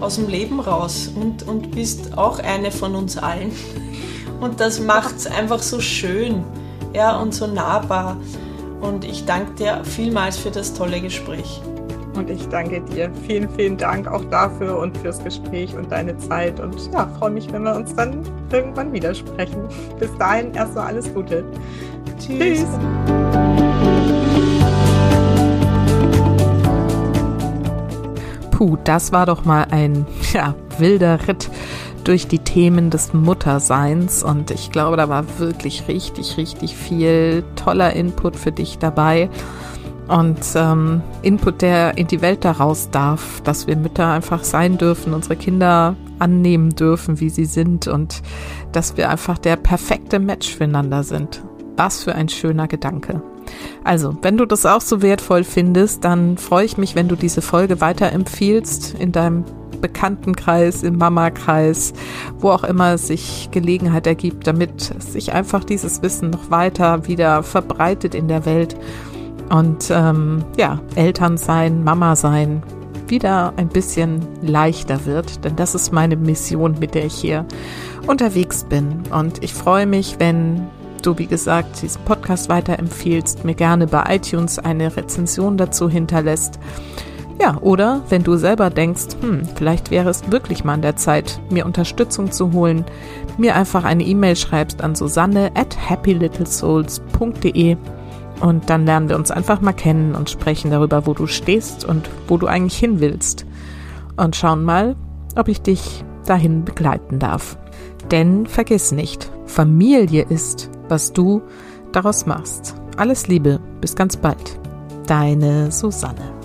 aus dem Leben raus und, und bist auch eine von uns allen. Und das macht es einfach so schön ja, und so nahbar. Und ich danke dir vielmals für das tolle Gespräch. Und ich danke dir. Vielen, vielen Dank auch dafür und fürs Gespräch und deine Zeit. Und ja, freue mich, wenn wir uns dann irgendwann widersprechen. Bis dahin erstmal alles Gute. Tschüss. Puh, das war doch mal ein ja, wilder Ritt durch die Themen des Mutterseins und ich glaube, da war wirklich richtig, richtig viel toller Input für dich dabei und ähm, Input, der in die Welt daraus darf, dass wir Mütter einfach sein dürfen, unsere Kinder annehmen dürfen, wie sie sind und dass wir einfach der perfekte Match füreinander sind. Was für ein schöner Gedanke. Also, wenn du das auch so wertvoll findest, dann freue ich mich, wenn du diese Folge weiterempfiehlst in deinem Bekanntenkreis, im Mamakreis, wo auch immer sich Gelegenheit ergibt, damit sich einfach dieses Wissen noch weiter wieder verbreitet in der Welt und ähm, ja, Eltern sein, Mama sein wieder ein bisschen leichter wird, denn das ist meine Mission, mit der ich hier unterwegs bin. Und ich freue mich, wenn du, wie gesagt, diesen Podcast weiterempfiehlst, mir gerne bei iTunes eine Rezension dazu hinterlässt. Ja, oder wenn du selber denkst, hm, vielleicht wäre es wirklich mal an der Zeit, mir Unterstützung zu holen, mir einfach eine E-Mail schreibst an susanne at happylittlesouls.de und dann lernen wir uns einfach mal kennen und sprechen darüber, wo du stehst und wo du eigentlich hin willst. Und schauen mal, ob ich dich dahin begleiten darf. Denn vergiss nicht, Familie ist, was du daraus machst. Alles Liebe, bis ganz bald. Deine Susanne.